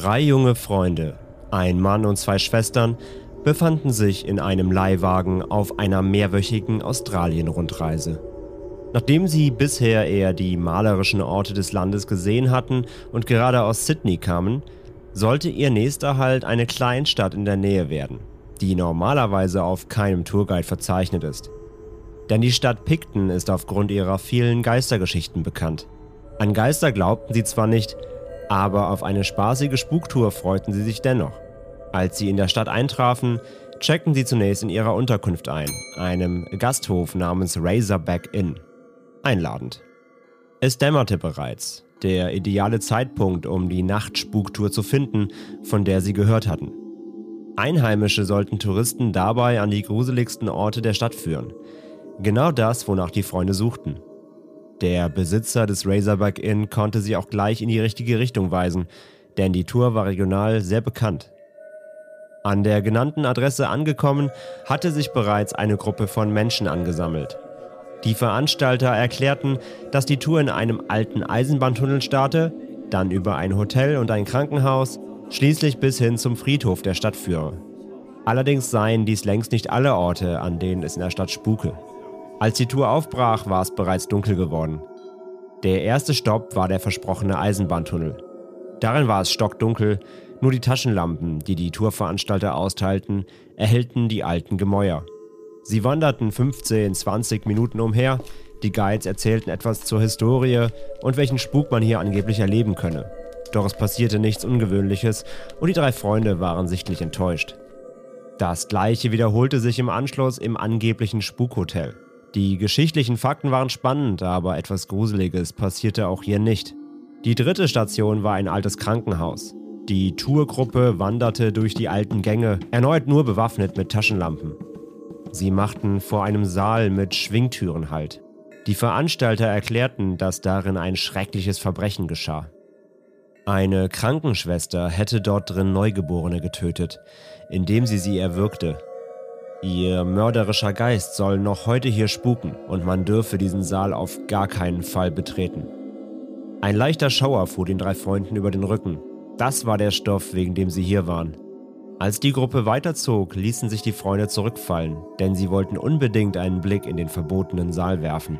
Drei junge Freunde, ein Mann und zwei Schwestern, befanden sich in einem Leihwagen auf einer mehrwöchigen Australien-Rundreise. Nachdem sie bisher eher die malerischen Orte des Landes gesehen hatten und gerade aus Sydney kamen, sollte ihr nächster Halt eine Kleinstadt in der Nähe werden, die normalerweise auf keinem Tourguide verzeichnet ist. Denn die Stadt Picton ist aufgrund ihrer vielen Geistergeschichten bekannt. An Geister glaubten sie zwar nicht, aber auf eine spaßige Spuktour freuten sie sich dennoch. Als sie in der Stadt eintrafen, checkten sie zunächst in ihrer Unterkunft ein, einem Gasthof namens Razorback Inn. Einladend. Es dämmerte bereits, der ideale Zeitpunkt, um die Nachtspuktour zu finden, von der sie gehört hatten. Einheimische sollten Touristen dabei an die gruseligsten Orte der Stadt führen. Genau das, wonach die Freunde suchten. Der Besitzer des Razorback Inn konnte sie auch gleich in die richtige Richtung weisen, denn die Tour war regional sehr bekannt. An der genannten Adresse angekommen, hatte sich bereits eine Gruppe von Menschen angesammelt. Die Veranstalter erklärten, dass die Tour in einem alten Eisenbahntunnel starte, dann über ein Hotel und ein Krankenhaus, schließlich bis hin zum Friedhof der Stadt führe. Allerdings seien dies längst nicht alle Orte, an denen es in der Stadt spuke. Als die Tour aufbrach, war es bereits dunkel geworden. Der erste Stopp war der versprochene Eisenbahntunnel. Darin war es stockdunkel, nur die Taschenlampen, die die Tourveranstalter austeilten, erhellten die alten Gemäuer. Sie wanderten 15, 20 Minuten umher, die Guides erzählten etwas zur Historie und welchen Spuk man hier angeblich erleben könne. Doch es passierte nichts Ungewöhnliches und die drei Freunde waren sichtlich enttäuscht. Das gleiche wiederholte sich im Anschluss im angeblichen Spukhotel. Die geschichtlichen Fakten waren spannend, aber etwas Gruseliges passierte auch hier nicht. Die dritte Station war ein altes Krankenhaus. Die Tourgruppe wanderte durch die alten Gänge, erneut nur bewaffnet mit Taschenlampen. Sie machten vor einem Saal mit Schwingtüren Halt. Die Veranstalter erklärten, dass darin ein schreckliches Verbrechen geschah. Eine Krankenschwester hätte dort drin Neugeborene getötet, indem sie sie erwürgte. Ihr mörderischer Geist soll noch heute hier spuken und man dürfe diesen Saal auf gar keinen Fall betreten. Ein leichter Schauer fuhr den drei Freunden über den Rücken. Das war der Stoff, wegen dem sie hier waren. Als die Gruppe weiterzog, ließen sich die Freunde zurückfallen, denn sie wollten unbedingt einen Blick in den verbotenen Saal werfen.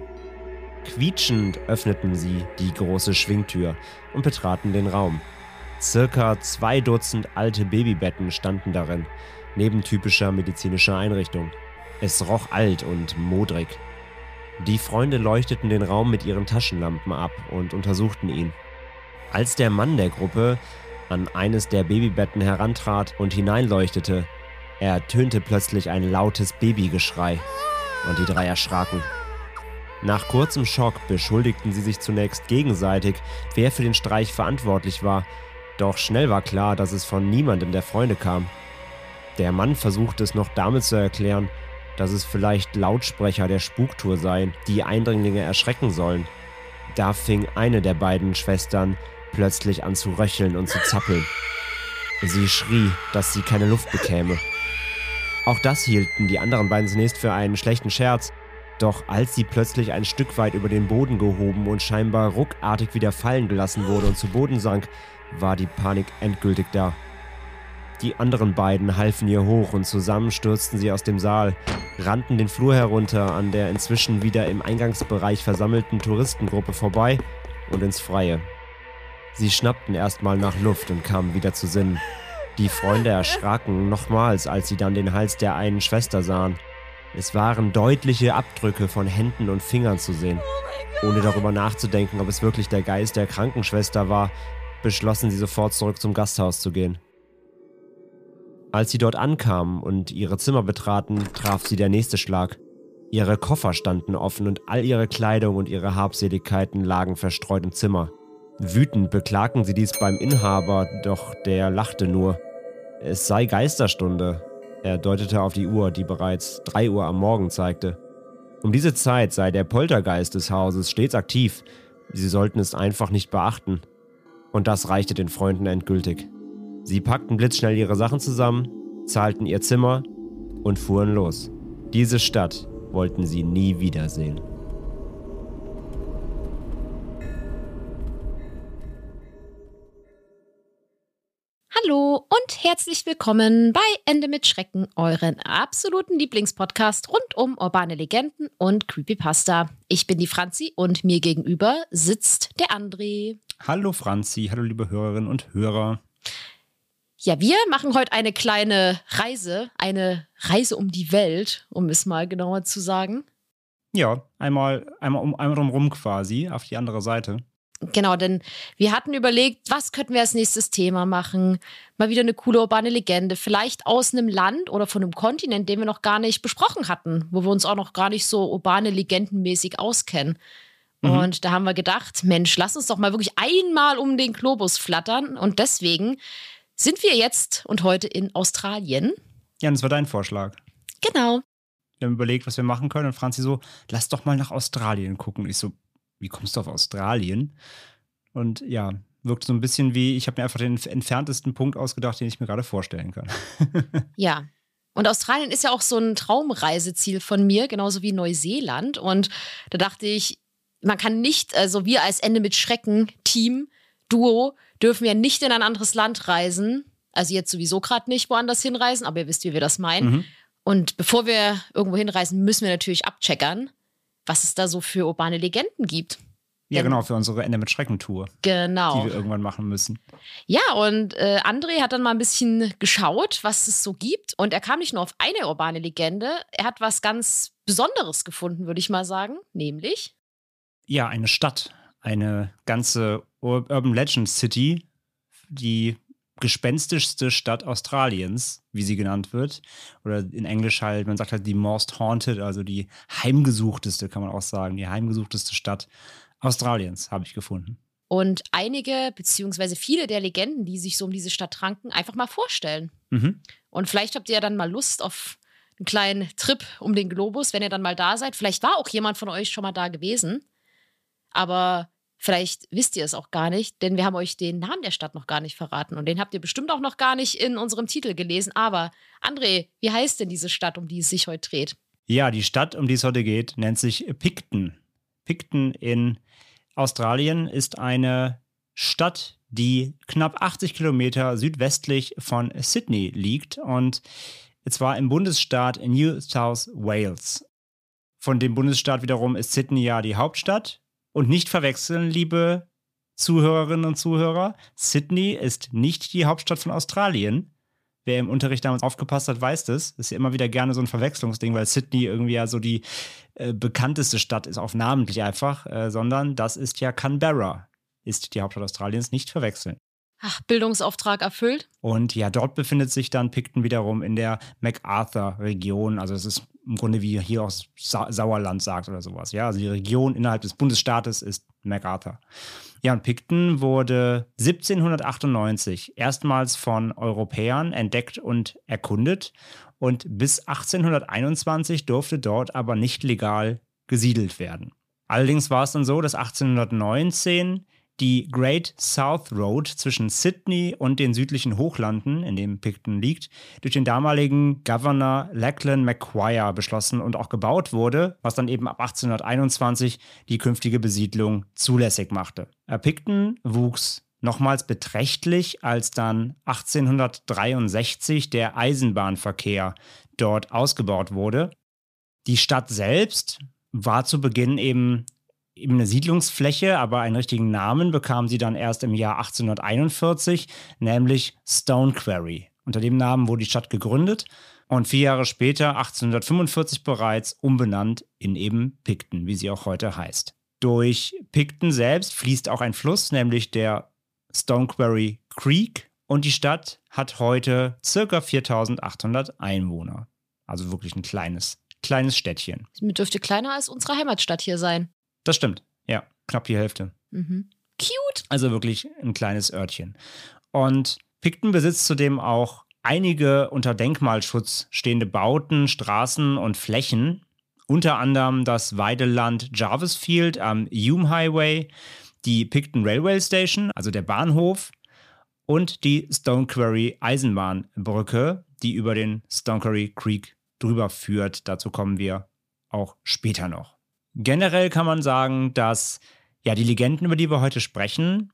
Quietschend öffneten sie die große Schwingtür und betraten den Raum. Circa zwei Dutzend alte Babybetten standen darin, neben typischer medizinischer Einrichtung. Es roch alt und modrig. Die Freunde leuchteten den Raum mit ihren Taschenlampen ab und untersuchten ihn. Als der Mann der Gruppe an eines der Babybetten herantrat und hineinleuchtete, ertönte plötzlich ein lautes Babygeschrei und die drei erschraken. Nach kurzem Schock beschuldigten sie sich zunächst gegenseitig, wer für den Streich verantwortlich war, doch schnell war klar, dass es von niemandem der Freunde kam. Der Mann versuchte es noch damit zu erklären, dass es vielleicht Lautsprecher der Spuktour seien, die Eindringlinge erschrecken sollen. Da fing eine der beiden Schwestern plötzlich an zu röcheln und zu zappeln. Sie schrie, dass sie keine Luft bekäme. Auch das hielten die anderen beiden zunächst für einen schlechten Scherz, doch als sie plötzlich ein Stück weit über den Boden gehoben und scheinbar ruckartig wieder fallen gelassen wurde und zu Boden sank, war die Panik endgültig da. Die anderen beiden halfen ihr hoch und zusammen stürzten sie aus dem Saal, rannten den Flur herunter an der inzwischen wieder im Eingangsbereich versammelten Touristengruppe vorbei und ins Freie. Sie schnappten erstmal nach Luft und kamen wieder zu Sinnen. Die Freunde erschraken nochmals, als sie dann den Hals der einen Schwester sahen. Es waren deutliche Abdrücke von Händen und Fingern zu sehen. Ohne darüber nachzudenken, ob es wirklich der Geist der Krankenschwester war, beschlossen sie sofort zurück zum Gasthaus zu gehen. Als sie dort ankamen und ihre Zimmer betraten, traf sie der nächste Schlag. Ihre Koffer standen offen und all ihre Kleidung und ihre Habseligkeiten lagen verstreut im Zimmer. Wütend beklagten sie dies beim Inhaber, doch der lachte nur. Es sei Geisterstunde. Er deutete auf die Uhr, die bereits drei Uhr am Morgen zeigte. Um diese Zeit sei der Poltergeist des Hauses stets aktiv. Sie sollten es einfach nicht beachten. Und das reichte den Freunden endgültig. Sie packten blitzschnell ihre Sachen zusammen, zahlten ihr Zimmer und fuhren los. Diese Stadt wollten sie nie wiedersehen. Hallo und herzlich willkommen bei Ende mit Schrecken, euren absoluten Lieblingspodcast rund um urbane Legenden und Creepypasta. Ich bin die Franzi und mir gegenüber sitzt der André. Hallo Franzi, hallo liebe Hörerinnen und Hörer. Ja, wir machen heute eine kleine Reise, eine Reise um die Welt, um es mal genauer zu sagen. Ja, einmal, einmal um einmal drumherum quasi, auf die andere Seite. Genau, denn wir hatten überlegt, was könnten wir als nächstes Thema machen? Mal wieder eine coole urbane Legende, vielleicht aus einem Land oder von einem Kontinent, den wir noch gar nicht besprochen hatten, wo wir uns auch noch gar nicht so urbane legendenmäßig auskennen. Mhm. Und da haben wir gedacht, Mensch, lass uns doch mal wirklich einmal um den Globus flattern. Und deswegen sind wir jetzt und heute in Australien. Ja, das war dein Vorschlag. Genau. Wir haben überlegt, was wir machen können und Franzi so, lass doch mal nach Australien gucken. Und ich so, wie kommst du auf Australien? Und ja, wirkt so ein bisschen wie, ich habe mir einfach den entferntesten Punkt ausgedacht, den ich mir gerade vorstellen kann. Ja. Und Australien ist ja auch so ein Traumreiseziel von mir, genauso wie Neuseeland. Und da dachte ich, man kann nicht, also wir als Ende mit Schrecken, Team, Duo, dürfen ja nicht in ein anderes Land reisen. Also jetzt sowieso gerade nicht woanders hinreisen, aber ihr wisst, wie wir das meinen. Mhm. Und bevor wir irgendwo hinreisen, müssen wir natürlich abcheckern, was es da so für urbane Legenden gibt. Ja, genau, für unsere Ende mit Schrecken-Tour, Genau. die wir irgendwann machen müssen. Ja, und äh, André hat dann mal ein bisschen geschaut, was es so gibt. Und er kam nicht nur auf eine urbane Legende, er hat was ganz Besonderes gefunden, würde ich mal sagen. Nämlich, Ja, eine Stadt, eine ganze Ur Urban Legend City, die gespenstischste Stadt Australiens, wie sie genannt wird. Oder in Englisch halt, man sagt halt die most haunted, also die heimgesuchteste, kann man auch sagen, die heimgesuchteste Stadt Australiens, habe ich gefunden. und einige beziehungsweise viele der Legenden, die sich so um diese Stadt ranken, einfach mal vorstellen. Mhm. Und vielleicht habt ihr ja dann mal Lust auf einen kleinen Trip um den Globus, wenn ihr dann mal da seid. Vielleicht war auch jemand von euch schon mal da gewesen. Aber vielleicht wisst ihr es auch gar nicht, denn wir haben euch den Namen der Stadt noch gar nicht verraten. Und den habt ihr bestimmt auch noch gar nicht in unserem Titel gelesen. Aber André, wie heißt denn diese Stadt, um die es sich heute dreht? Ja, die Stadt, um die es heute geht, nennt sich Picton. Picton in Australien ist eine Stadt, die knapp 80 Kilometer südwestlich von Sydney liegt und zwar im Bundesstaat New South Wales. Von dem Bundesstaat wiederum ist Sydney ja die Hauptstadt. Und nicht verwechseln, liebe Zuhörerinnen und Zuhörer, Sydney ist nicht die Hauptstadt von Australien. Wer im Unterricht damals aufgepasst hat, weiß das. Das ist ja immer wieder gerne so ein Verwechslungsding, weil Sydney irgendwie ja so die äh, bekannteste Stadt ist, auf namentlich einfach, äh, sondern das ist ja Canberra, ist die Hauptstadt Australiens, nicht verwechseln. Ach, Bildungsauftrag erfüllt? Und ja, dort befindet sich dann Picton wiederum in der MacArthur-Region. Also es ist im Grunde wie hier aus Sa Sauerland sagt oder sowas. Ja, also die Region innerhalb des Bundesstaates ist MacArthur. Ja, und Picton wurde 1798 erstmals von Europäern entdeckt und erkundet. Und bis 1821 durfte dort aber nicht legal gesiedelt werden. Allerdings war es dann so, dass 1819 die Great South Road zwischen Sydney und den südlichen Hochlanden, in dem Picton liegt, durch den damaligen Governor Lachlan Macquarie beschlossen und auch gebaut wurde, was dann eben ab 1821 die künftige Besiedlung zulässig machte. Picton wuchs nochmals beträchtlich, als dann 1863 der Eisenbahnverkehr dort ausgebaut wurde. Die Stadt selbst war zu Beginn eben eben eine Siedlungsfläche, aber einen richtigen Namen bekam sie dann erst im Jahr 1841, nämlich Stone Quarry. Unter dem Namen wurde die Stadt gegründet und vier Jahre später, 1845 bereits, umbenannt in eben Picton, wie sie auch heute heißt. Durch Picton selbst fließt auch ein Fluss, nämlich der Stone Quarry Creek Und die Stadt hat heute circa 4800 Einwohner. Also wirklich ein kleines, kleines Städtchen. Es dürfte kleiner als unsere Heimatstadt hier sein. Das stimmt. Ja, knapp die Hälfte. Mhm. Cute. Also wirklich ein kleines Örtchen. Und Picton besitzt zudem auch einige unter Denkmalschutz stehende Bauten, Straßen und Flächen. Unter anderem das Weideland Jarvis Field am Hume Highway, die Picton Railway Station, also der Bahnhof, und die Stone Quarry Eisenbahnbrücke, die über den Stone Quarry Creek drüber führt. Dazu kommen wir auch später noch. Generell kann man sagen, dass ja die Legenden, über die wir heute sprechen,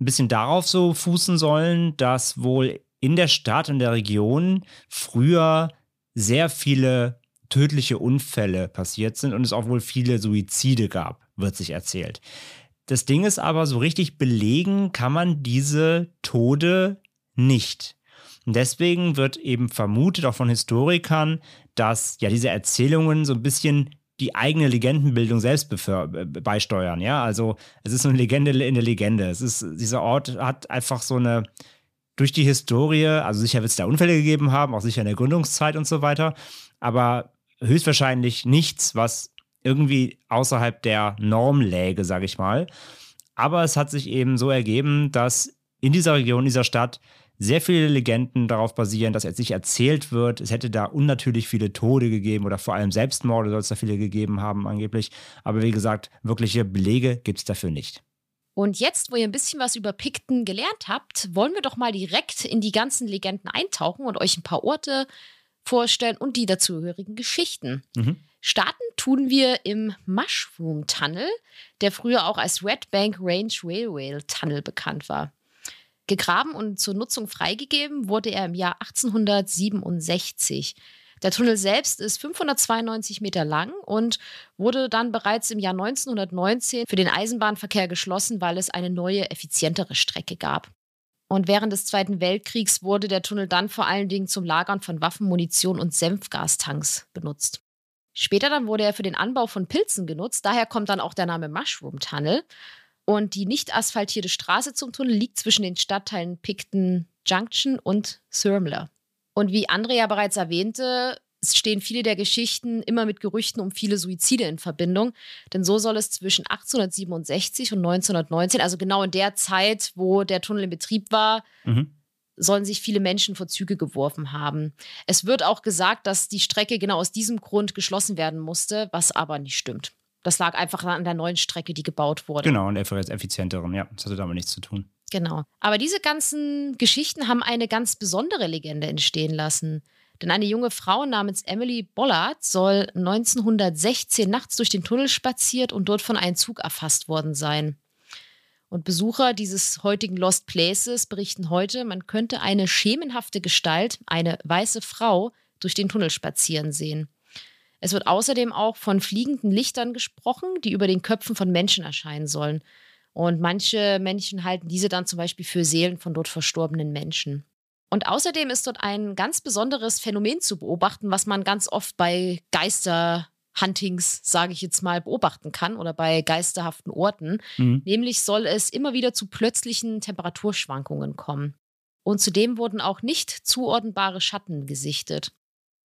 ein bisschen darauf so fußen sollen, dass wohl in der Stadt und der Region früher sehr viele tödliche Unfälle passiert sind und es auch wohl viele Suizide gab, wird sich erzählt. Das Ding ist aber, so richtig belegen kann man diese Tode nicht. Und deswegen wird eben vermutet, auch von Historikern, dass ja diese Erzählungen so ein bisschen die eigene Legendenbildung selbst beisteuern. Ja, also es ist eine Legende in der Legende. Es ist, dieser Ort hat einfach so eine, durch die Historie, also sicher wird es da Unfälle gegeben haben, auch sicher in der Gründungszeit und so weiter, aber höchstwahrscheinlich nichts, was irgendwie außerhalb der Norm läge, sage ich mal. Aber es hat sich eben so ergeben, dass in dieser Region, in dieser Stadt sehr viele Legenden darauf basieren, dass jetzt nicht erzählt wird, es hätte da unnatürlich viele Tode gegeben oder vor allem Selbstmorde soll es da viele gegeben haben angeblich. Aber wie gesagt, wirkliche Belege gibt es dafür nicht. Und jetzt, wo ihr ein bisschen was über Pikten gelernt habt, wollen wir doch mal direkt in die ganzen Legenden eintauchen und euch ein paar Orte vorstellen und die dazugehörigen Geschichten. Mhm. Starten tun wir im Mushroom Tunnel, der früher auch als Red Bank Range Railway Tunnel bekannt war. Gegraben und zur Nutzung freigegeben wurde er im Jahr 1867. Der Tunnel selbst ist 592 Meter lang und wurde dann bereits im Jahr 1919 für den Eisenbahnverkehr geschlossen, weil es eine neue, effizientere Strecke gab. Und während des Zweiten Weltkriegs wurde der Tunnel dann vor allen Dingen zum Lagern von Waffen, Munition und Senfgastanks benutzt. Später dann wurde er für den Anbau von Pilzen genutzt, daher kommt dann auch der Name Mushroom Tunnel. Und die nicht asphaltierte Straße zum Tunnel liegt zwischen den Stadtteilen Picton Junction und Thurmler. Und wie Andrea bereits erwähnte, stehen viele der Geschichten immer mit Gerüchten um viele Suizide in Verbindung. Denn so soll es zwischen 1867 und 1919, also genau in der Zeit, wo der Tunnel in Betrieb war, mhm. sollen sich viele Menschen vor Züge geworfen haben. Es wird auch gesagt, dass die Strecke genau aus diesem Grund geschlossen werden musste, was aber nicht stimmt. Das lag einfach an der neuen Strecke, die gebaut wurde. Genau, und effizienteren, ja. Das hatte damit nichts zu tun. Genau. Aber diese ganzen Geschichten haben eine ganz besondere Legende entstehen lassen. Denn eine junge Frau namens Emily Bollard soll 1916 nachts durch den Tunnel spaziert und dort von einem Zug erfasst worden sein. Und Besucher dieses heutigen Lost Places berichten heute, man könnte eine schemenhafte Gestalt, eine weiße Frau, durch den Tunnel spazieren sehen. Es wird außerdem auch von fliegenden Lichtern gesprochen, die über den Köpfen von Menschen erscheinen sollen. Und manche Menschen halten diese dann zum Beispiel für Seelen von dort verstorbenen Menschen. Und außerdem ist dort ein ganz besonderes Phänomen zu beobachten, was man ganz oft bei Geisterhuntings, sage ich jetzt mal, beobachten kann oder bei geisterhaften Orten. Mhm. Nämlich soll es immer wieder zu plötzlichen Temperaturschwankungen kommen. Und zudem wurden auch nicht zuordnbare Schatten gesichtet.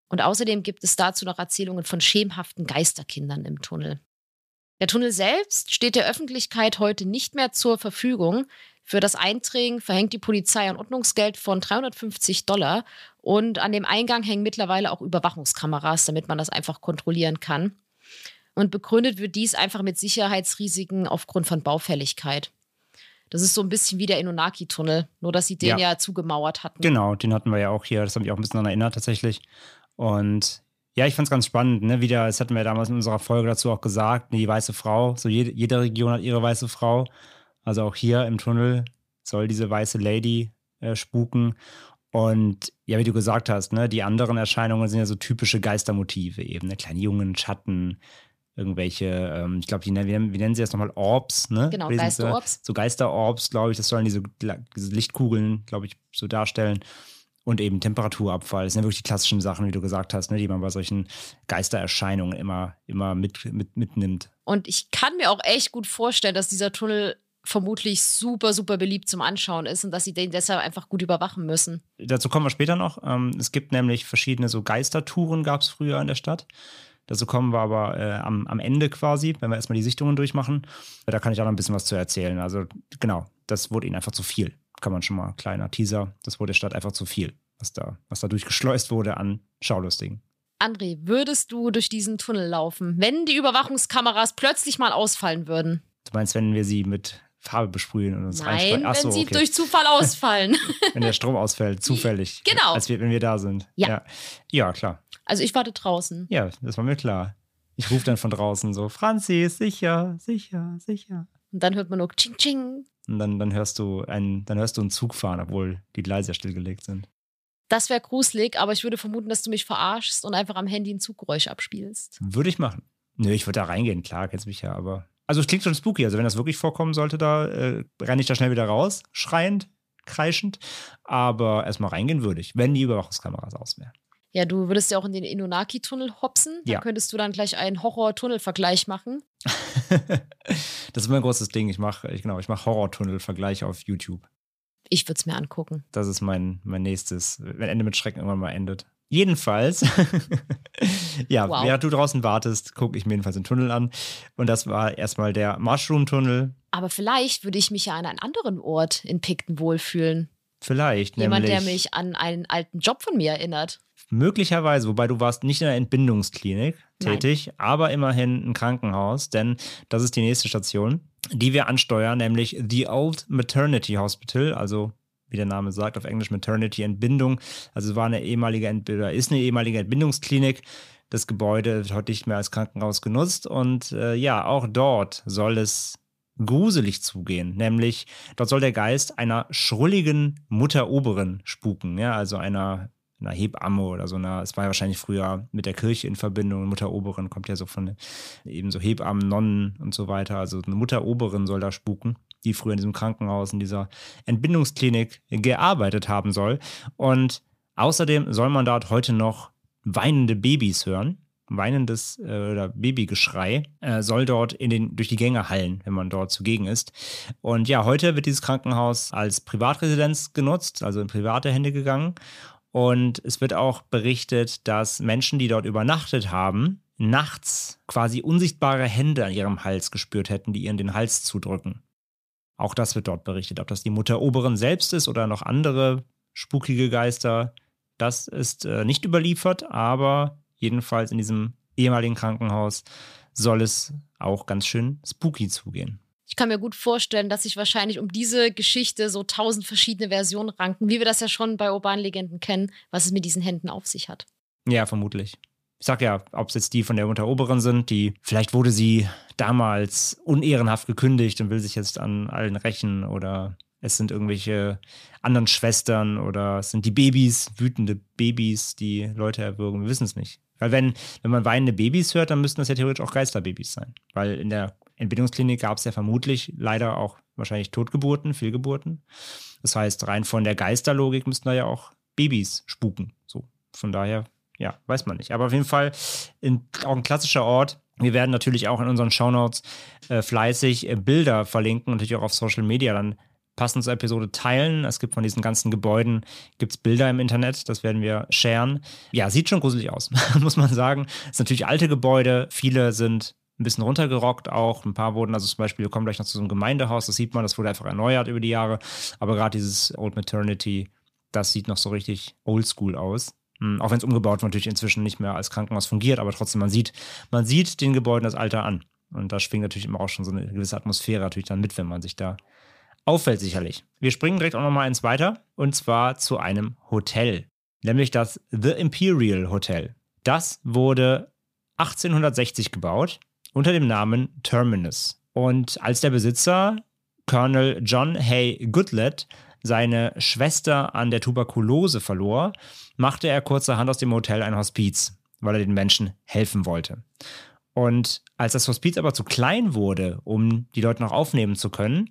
Und außerdem gibt es dazu noch Erzählungen von schemenhaften Geisterkindern im Tunnel. Der Tunnel selbst steht der Öffentlichkeit heute nicht mehr zur Verfügung. Für das Eindringen verhängt die Polizei ein Ordnungsgeld von 350 Dollar und an dem Eingang hängen mittlerweile auch Überwachungskameras, damit man das einfach kontrollieren kann. Und begründet wird dies einfach mit Sicherheitsrisiken aufgrund von Baufälligkeit. Das ist so ein bisschen wie der Inunaki-Tunnel, nur dass sie den ja. ja zugemauert hatten. Genau, den hatten wir ja auch hier. Das habe ich auch ein bisschen daran erinnert tatsächlich. Und ja, ich fand es ganz spannend, ne? Wieder, das hatten wir damals in unserer Folge dazu auch gesagt, die weiße Frau. So jede, jede Region hat ihre weiße Frau. Also auch hier im Tunnel soll diese weiße Lady äh, spuken. Und ja, wie du gesagt hast, ne, die anderen Erscheinungen sind ja so typische Geistermotive eben, ne? Kleine Jungen, Schatten, irgendwelche, ähm, ich glaube, wie, wie, nennen sie das nochmal? Orbs, ne? Genau, Geisterorbs. So Geisterorbs, glaube ich, das sollen diese, diese Lichtkugeln, glaube ich, so darstellen. Und eben Temperaturabfall. Das sind ja wirklich die klassischen Sachen, wie du gesagt hast, ne, die man bei solchen Geistererscheinungen immer, immer mit, mit, mitnimmt. Und ich kann mir auch echt gut vorstellen, dass dieser Tunnel vermutlich super, super beliebt zum Anschauen ist und dass sie den deshalb einfach gut überwachen müssen. Dazu kommen wir später noch. Ähm, es gibt nämlich verschiedene so Geistertouren, gab es früher in der Stadt. Dazu kommen wir aber äh, am, am Ende quasi, wenn wir erstmal die Sichtungen durchmachen. Da kann ich auch noch ein bisschen was zu erzählen. Also genau, das wurde ihnen einfach zu viel. Kann man schon mal, kleiner Teaser, das wurde der Stadt einfach zu viel, was da, was da durchgeschleust wurde an Schaulustigen. André, würdest du durch diesen Tunnel laufen, wenn die Überwachungskameras plötzlich mal ausfallen würden? Du meinst, wenn wir sie mit Farbe besprühen und uns Nein? Ach wenn so, sie okay. durch Zufall ausfallen. wenn der Strom ausfällt, zufällig. Genau. Als wir, wenn wir da sind. Ja. ja. Ja, klar. Also ich warte draußen. Ja, das war mir klar. Ich rufe dann von draußen so, Franzi sicher, sicher, sicher. Und dann hört man nur Ching Ching. Und dann, dann hörst du einen, dann hörst du einen Zug fahren, obwohl die Gleise ja stillgelegt sind. Das wäre gruselig, aber ich würde vermuten, dass du mich verarschst und einfach am Handy ein Zuggeräusch abspielst. Würde ich machen. Nö, ich würde da reingehen, klar, kennst mich ja, aber. Also es klingt schon spooky. Also wenn das wirklich vorkommen sollte, da äh, renne ich da schnell wieder raus, schreiend, kreischend. Aber erstmal reingehen würde ich, wenn die Überwachungskameras aus wären. Ja, du würdest ja auch in den Inunaki-Tunnel hopsen. Dann Ja. könntest du dann gleich einen Horror-Tunnel-Vergleich machen. das ist mein großes Ding. Ich mache, ich, genau, ich mache Horrortunnel-Vergleich auf YouTube. Ich würde es mir angucken. Das ist mein, mein nächstes, wenn Ende mit Schrecken irgendwann mal endet. Jedenfalls, ja, Wow. während du draußen wartest, gucke ich mir jedenfalls den Tunnel an. Und das war erstmal der Mushroom-Tunnel. Aber vielleicht würde ich mich ja an einen anderen Ort in Picton wohlfühlen. Vielleicht, Jemand, nämlich der mich an einen alten Job von mir erinnert. Möglicherweise, wobei du warst nicht in der Entbindungsklinik Nein. tätig, aber immerhin ein Krankenhaus, denn das ist die nächste Station, die wir ansteuern, nämlich The Old Maternity Hospital, also wie der Name sagt, auf Englisch Maternity Entbindung. Also war eine ehemalige Ent oder ist eine ehemalige Entbindungsklinik. Das Gebäude wird heute nicht mehr als Krankenhaus genutzt und äh, ja, auch dort soll es gruselig zugehen, nämlich dort soll der Geist einer schrulligen Mutteroberin spuken, ja, also einer einer Hebamme oder so einer, es war ja wahrscheinlich früher mit der Kirche in Verbindung, Mutteroberin kommt ja so von eben so Hebammen, Nonnen und so weiter, also eine Mutteroberin soll da spuken, die früher in diesem Krankenhaus, in dieser Entbindungsklinik gearbeitet haben soll und außerdem soll man dort heute noch weinende Babys hören, weinendes äh, oder Babygeschrei äh, soll dort in den, durch die Gänge hallen, wenn man dort zugegen ist. Und ja, heute wird dieses Krankenhaus als Privatresidenz genutzt, also in private Hände gegangen. Und es wird auch berichtet, dass Menschen, die dort übernachtet haben, nachts quasi unsichtbare Hände an ihrem Hals gespürt hätten, die ihnen den Hals zudrücken. Auch das wird dort berichtet. Ob das die Mutter Oberin selbst ist oder noch andere spukige Geister, das ist äh, nicht überliefert, aber jedenfalls in diesem ehemaligen Krankenhaus soll es auch ganz schön spooky zugehen. Ich kann mir gut vorstellen, dass sich wahrscheinlich um diese Geschichte so tausend verschiedene Versionen ranken, wie wir das ja schon bei urbanen Legenden kennen, was es mit diesen Händen auf sich hat. Ja, vermutlich. Ich sag ja, ob es jetzt die von der Mutter Oberin sind, die vielleicht wurde sie damals unehrenhaft gekündigt und will sich jetzt an allen rächen oder es sind irgendwelche anderen Schwestern oder es sind die Babys, wütende Babys, die Leute erwürgen. Wir wissen es nicht. Weil wenn, wenn man weinende Babys hört, dann müssten das ja theoretisch auch Geisterbabys sein. Weil in der Entbindungsklinik gab es ja vermutlich leider auch wahrscheinlich Totgeburten, Fehlgeburten. Das heißt, rein von der Geisterlogik müssten da ja auch Babys spuken. So, von daher, ja, weiß man nicht. Aber auf jeden Fall in, auch ein klassischer Ort. Wir werden natürlich auch in unseren Shownotes äh, fleißig äh, Bilder verlinken und natürlich auch auf Social Media dann passend zur Episode teilen. Es gibt von diesen ganzen Gebäuden gibt's Bilder im Internet, das werden wir sharen. Ja, sieht schon gruselig aus, muss man sagen. Es sind natürlich alte Gebäude, viele sind ein bisschen runtergerockt auch. Ein paar wurden, also zum Beispiel, wir kommen gleich noch zu so einem Gemeindehaus, das sieht man, das wurde einfach erneuert über die Jahre. Aber gerade dieses Old Maternity, das sieht noch so richtig oldschool aus. Hm, Auch wenn es umgebaut natürlich inzwischen nicht mehr als Krankenhaus fungiert, aber trotzdem, man sieht, man sieht den Gebäuden das Alter an. Und da schwingt natürlich immer auch schon so eine gewisse Atmosphäre natürlich dann mit, wenn man sich da auffällt, sicherlich. Wir springen direkt auch nochmal eins weiter und zwar zu einem Hotel, nämlich das The Imperial Hotel. Das wurde 1860 gebaut unter dem Namen Terminus. Und als der Besitzer, Colonel John Hay Goodlet, seine Schwester an der Tuberkulose verlor, machte er kurzerhand aus dem Hotel ein Hospiz, weil er den Menschen helfen wollte. Und als das Hospiz aber zu klein wurde, um die Leute noch aufnehmen zu können,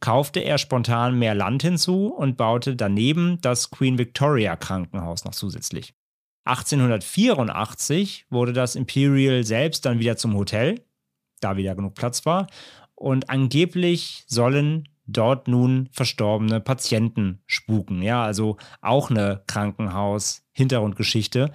kaufte er spontan mehr Land hinzu und baute daneben das Queen Victoria Krankenhaus noch zusätzlich. 1884 wurde das Imperial selbst dann wieder zum Hotel, da wieder genug Platz war. Und angeblich sollen dort nun verstorbene Patienten spuken. Ja, also auch eine Krankenhaus-Hintergrundgeschichte.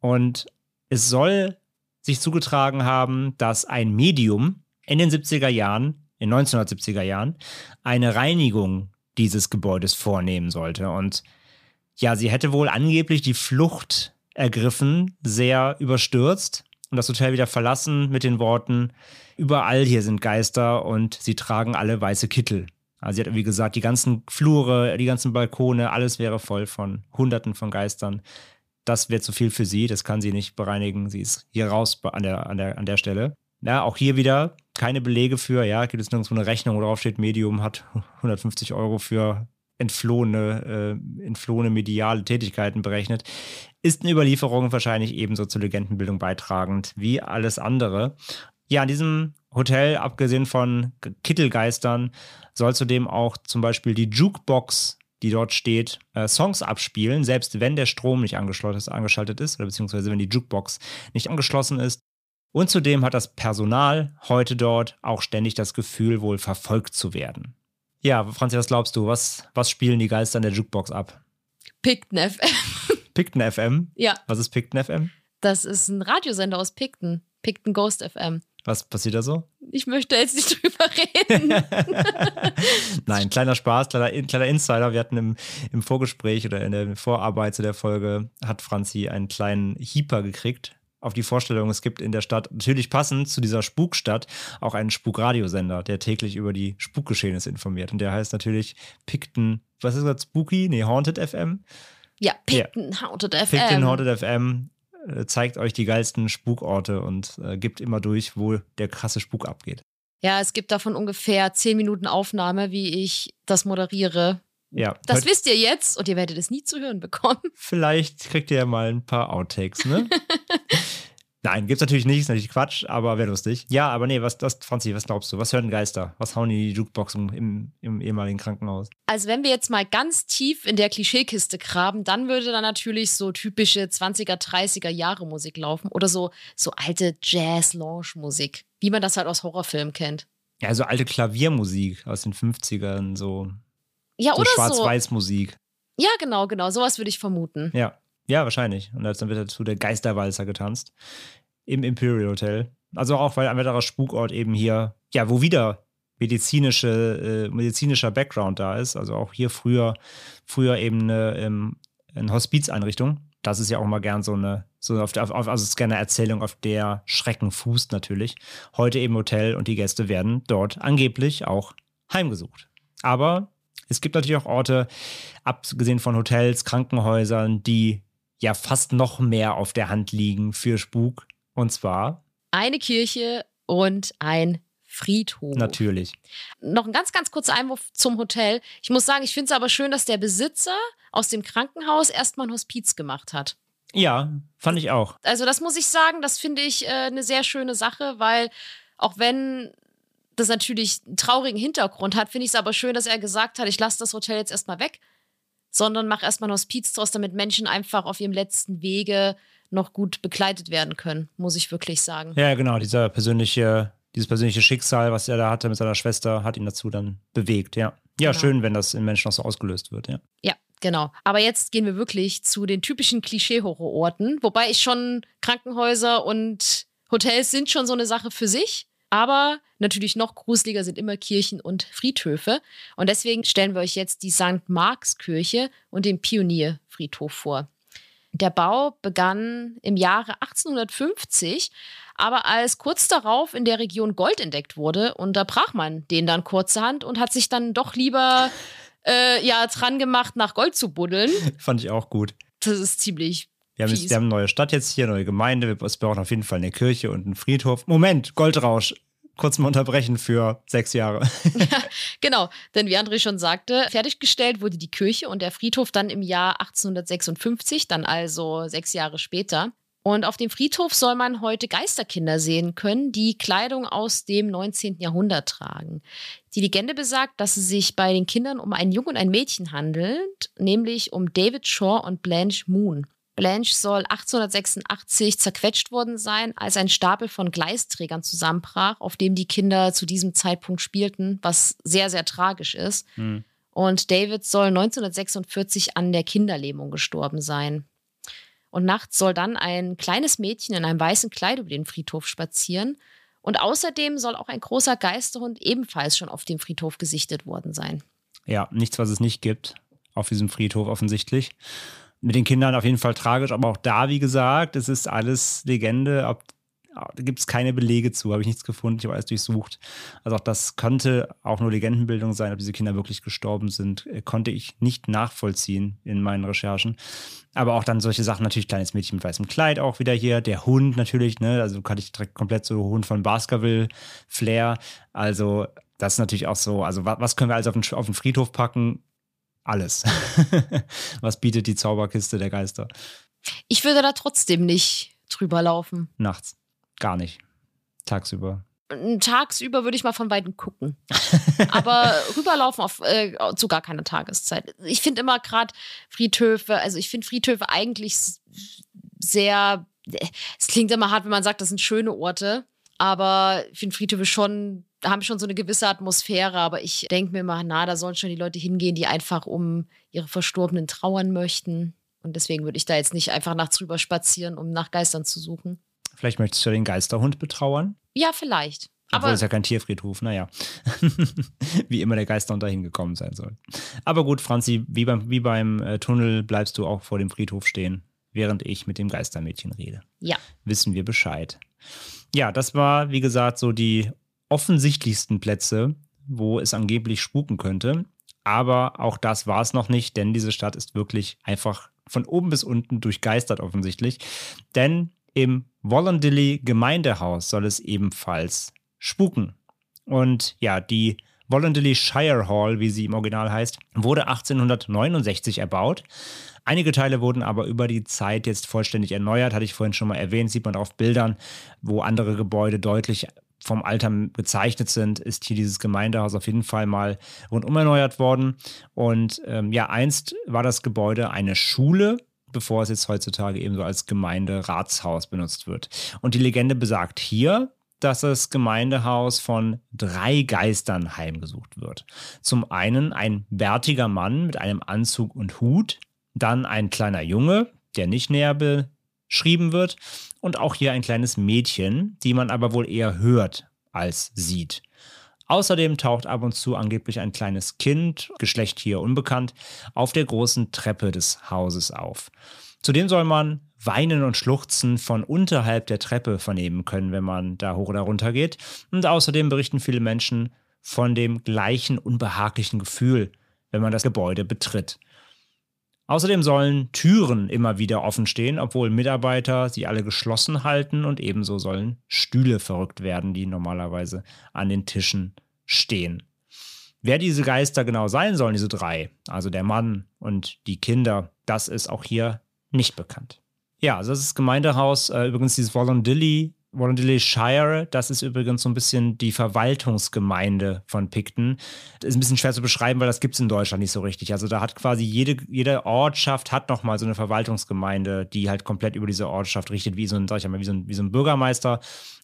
Und es soll sich zugetragen haben, dass ein Medium in den 70er Jahren, in 1970er Jahren, eine Reinigung dieses Gebäudes vornehmen sollte. Und ja, sie hätte wohl angeblich die Flucht ergriffen, sehr überstürzt und das Hotel wieder verlassen mit den Worten, überall hier sind Geister und sie tragen alle weiße Kittel. Also sie hat irgendwie gesagt, die ganzen Flure, die ganzen Balkone, alles wäre voll von Hunderten von Geistern. Das wäre zu viel für sie, das kann sie nicht bereinigen. Sie ist hier raus an der, an der, an der Stelle. Ja, auch hier wieder keine Belege für, ja, gibt es nirgendwo eine Rechnung, wo drauf steht, Medium hat 150 Euro für entflohene, äh, entflohene mediale Tätigkeiten berechnet, ist eine Überlieferung wahrscheinlich ebenso zur Legendenbildung beitragend wie alles andere. Ja, in diesem Hotel, abgesehen von Kittelgeistern, soll zudem auch zum Beispiel die Jukebox, die dort steht, äh, Songs abspielen, selbst wenn der Strom nicht angeschaltet ist, oder beziehungsweise wenn die Jukebox nicht angeschlossen ist. Und zudem hat das Personal heute dort auch ständig das Gefühl, wohl verfolgt zu werden. Ja, Franzi, was glaubst du? Was, was spielen die Geister in der Jukebox ab? Picton FM. Picton FM? ja, Was ist Picton FM? das ist ein Radiosender aus Picton. Picton Ghost FM. Was passiert da so? Ich möchte jetzt nicht drüber reden. Nein, kleiner Spaß, kleiner, kleiner Insider. Wir hatten im, im Vorgespräch oder in der Vorarbeit zu der Folge, hat Franzi einen kleinen Hieper gekriegt auf die Vorstellung, es gibt in der Stadt, natürlich passend zu dieser Spukstadt, auch einen Spukradiosender, der täglich über die Spukgeschehnisse informiert. Und der heißt natürlich Picton, was ist das, Spooky? Nee, Haunted FM. ja, Picton Haunted FM. Picton Haunted FM äh, zeigt euch die geilsten Spukorte und äh, gibt immer durch, wo der krasse Spuk abgeht. Ja, es gibt davon ungefähr zehn Minuten Aufnahme, wie ich das moderiere. Ja, Das wisst ihr jetzt und ihr werdet es nie zu hören bekommen. Vielleicht kriegt ihr ja mal ein paar Outtakes, ne? Nein, gibt's natürlich nicht, ist natürlich Quatsch, aber wäre lustig. Ja, aber nee, was, das, Franzi, was glaubst du? Was hören Geister? Was hauen die in die Jukebox im, im, im ehemaligen Krankenhaus? Also wenn wir jetzt mal ganz tief in der Klischeekiste graben, dann würde da natürlich so typische 20er, 30er Jahre Musik laufen oder so, so alte Jazz-Lounge-Musik, wie man das halt aus Horrorfilmen kennt. Ja, so alte Klaviermusik aus den 50ern, so, Ja, so oder so. Schwarz-Weiß-Musik. Ja, genau, genau. Sowas würde ich vermuten. Ja. ja, wahrscheinlich. Und dann wird dazu der Geisterwalzer getanzt im Imperial Hotel. Also auch, weil ein weiterer Spukort eben hier, ja, wo wieder medizinische, äh, medizinischer Background da ist. Also auch hier früher, früher eben eine, ähm, eine Hospizeinrichtung. Das ist ja auch mal gern so eine, so auf, der, auf, also es ist gerne eine Erzählung, auf der Schrecken fußt natürlich. Heute eben Hotel und die Gäste werden dort angeblich auch heimgesucht. Aber es gibt natürlich auch Orte, abgesehen von Hotels, Krankenhäusern, die ja fast noch mehr auf der Hand liegen für Spuk. Und zwar Eine Kirche und ein Friedhof. natürlich. Noch ein ganz, ganz kurzer Einwurf zum Hotel. Ich muss sagen, ich finde es aber schön, dass der Besitzer aus dem Krankenhaus erstmal ein Hospiz gemacht hat. Ja, fand ich auch. Also das muss ich sagen, das finde ich äh, eine sehr schöne Sache, weil auch wenn das natürlich einen traurigen Hintergrund hat, finde ich es aber schön, dass er gesagt hat, ich lasse das Hotel jetzt erstmal weg, sondern mache erstmal ein Hospiz draus, damit Menschen einfach auf ihrem letzten Wege noch gut begleitet werden können, muss ich wirklich sagen. Ja, genau, dieser persönliche, dieses persönliche Schicksal, was er da hatte mit seiner Schwester, hat ihn dazu dann bewegt, ja. Ja, Genau. schön, wenn das in Menschen auch so ausgelöst wird, ja. Ja, genau. Aber jetzt gehen wir wirklich zu den typischen Klischee-Horrororten, wobei ich schon Krankenhäuser und Hotels sind schon so eine Sache für sich. Aber natürlich noch gruseliger sind immer Kirchen und Friedhöfe. Und deswegen stellen wir euch jetzt die St. Markskirche und den Pionierfriedhof vor. Der Bau begann im Jahre 1850, aber als kurz darauf in der Region Gold entdeckt wurde, unterbrach man den dann kurzerhand und hat sich dann doch lieber äh, ja, dran gemacht, nach Gold zu buddeln. Fand ich auch gut. Das ist ziemlich. Wir haben, jetzt, wir haben eine neue Stadt jetzt hier, neue Gemeinde. Wir- brauchen auf jeden Fall eine Kirche und einen Friedhof. Moment, Goldrausch. Kurz mal unterbrechen für sechs Jahre. Genau, denn wie André schon sagte, fertiggestellt wurde die Kirche und der Friedhof dann im Jahr 1856, dann also sechs Jahre später. Und auf dem Friedhof soll man heute Geisterkinder sehen können, die Kleidung aus dem 19. Jahrhundert tragen. Die Legende besagt, dass es sich bei den Kindern um einen Jungen und ein Mädchen handelt, nämlich um David Shaw und Blanche Moon. Blanche soll 1886 zerquetscht worden sein, als ein Stapel von Gleisträgern zusammenbrach, auf dem die Kinder zu diesem Zeitpunkt spielten, was sehr, sehr tragisch ist. Hm. Und David soll 1946 an der Kinderlähmung gestorben sein. Und nachts soll dann ein kleines Mädchen in einem weißen Kleid über den Friedhof spazieren. Und außerdem soll auch ein großer Geisterhund ebenfalls schon auf dem Friedhof gesichtet worden sein. Ja, nichts, was es nicht gibt auf diesem Friedhof offensichtlich. Mit den Kindern auf jeden Fall tragisch, aber auch da, wie gesagt, es ist alles Legende. Ob, da gibt es keine Belege zu, habe ich nichts gefunden, ich habe alles durchsucht. Also auch das könnte auch nur Legendenbildung sein, ob diese Kinder wirklich gestorben sind, äh, konnte ich nicht nachvollziehen in meinen Recherchen. Aber auch dann solche Sachen, natürlich kleines Mädchen mit weißem Kleid auch wieder hier, der Hund natürlich, ne, also kannte ich direkt komplett so Hund von Baskerville, Flair. Also das ist natürlich auch so, also wa- was können wir alles auf den, auf den Friedhof packen? Alles. was bietet die Zauberkiste der Geister? Ich würde da trotzdem nicht drüber laufen. Nachts. Gar nicht. Tagsüber. Tagsüber würde ich mal von Weitem gucken. Aber rüberlaufen auf, äh, zu gar keiner Tageszeit. Ich finde immer gerade Friedhöfe, also ich finde Friedhöfe eigentlich sehr, es klingt immer hart, wenn man sagt, das sind schöne Orte, aber ich finde Friedhöfe schon, haben schon so eine gewisse Atmosphäre, aber ich denke mir immer, na, da sollen schon die Leute hingehen, die einfach um ihre Verstorbenen trauern möchten. Und deswegen würde ich da jetzt nicht einfach nachts rüber spazieren, um nach Geistern zu suchen. Vielleicht möchtest du ja den Geisterhund betrauern? Ja, vielleicht. Obwohl Aber es ja kein Tierfriedhof, naja. wie immer der Geisterhund dahin gekommen sein soll. Aber gut, Franzi, wie beim, wie beim äh, Tunnel bleibst du auch vor dem Friedhof stehen, während ich mit dem Geistermädchen rede. ja. Wissen wir Bescheid. Ja, das war, wie gesagt, so die offensichtlichsten Plätze, wo es angeblich spuken könnte. Aber auch das war es noch nicht, denn diese Stadt ist wirklich einfach von oben bis unten durchgeistert offensichtlich. Denn im Wollondilly Gemeindehaus soll es ebenfalls spuken. Und ja, die Wollondilly Shire Hall, wie sie im Original heißt, wurde 1869 erbaut. Einige Teile wurden aber über die Zeit jetzt vollständig erneuert, hatte ich vorhin schon mal erwähnt, sieht man auf Bildern, wo andere Gebäude deutlich vom Alter gezeichnet sind, ist hier dieses Gemeindehaus auf jeden Fall mal rundum erneuert worden. Und ähm, ja, einst war das Gebäude eine Schule, bevor es jetzt heutzutage eben so als Gemeinderatshaus benutzt wird. Und die Legende besagt hier, dass das Gemeindehaus von drei Geistern heimgesucht wird. Zum einen ein bärtiger Mann mit einem Anzug und Hut, dann ein kleiner Junge, der nicht näher beschrieben wird, und auch hier ein kleines Mädchen, die man aber wohl eher hört als sieht. Außerdem taucht ab und zu angeblich ein kleines Kind, Geschlecht hier unbekannt, auf der großen Treppe des Hauses auf. Zudem soll man Weinen und Schluchzen von unterhalb der Treppe vernehmen können, wenn man da hoch oder runter geht. Und außerdem berichten viele Menschen von dem gleichen unbehaglichen Gefühl, wenn man das Gebäude betritt. Außerdem sollen Türen immer wieder offen stehen, obwohl Mitarbeiter sie alle geschlossen halten und ebenso sollen Stühle verrückt werden, die normalerweise an den Tischen stehen. Wer diese Geister genau sein sollen, diese drei, also der Mann und die Kinder, das ist auch hier nicht bekannt. Ja, also das ist Gemeindehaus, äh, übrigens dieses Wollondilly, Wollondilly Shire, das ist übrigens so ein bisschen die Verwaltungsgemeinde von Picton. Das ist ein bisschen schwer zu beschreiben, weil das gibt es in Deutschland nicht so richtig. Also da hat quasi jede, jede Ortschaft hat nochmal so eine Verwaltungsgemeinde, die halt komplett über diese Ortschaft richtet, wie so ein, sag ich mal, wie so ein, wie so ein Bürgermeister,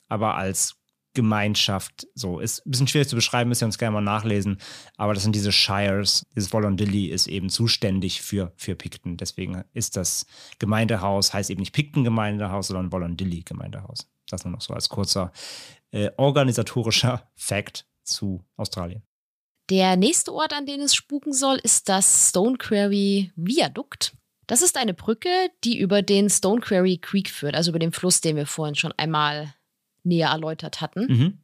aber als Gemeinschaft. So, ist ein bisschen schwierig zu beschreiben, müsst ihr uns gerne mal nachlesen. Aber das sind diese Shires. Dieses Wollondilly ist eben zuständig für, für Picton. Deswegen ist das Gemeindehaus, heißt eben nicht Picton Gemeindehaus, sondern Wollondilly Gemeindehaus. Das nur noch so als kurzer äh, organisatorischer Fact zu Australien. Der nächste Ort, an den es spuken soll, ist das Stone Quarry Viadukt. Das ist eine Brücke, die über den Stone Quarry Creek führt, also über den Fluss, den wir vorhin schon einmal näher erläutert hatten. Mhm.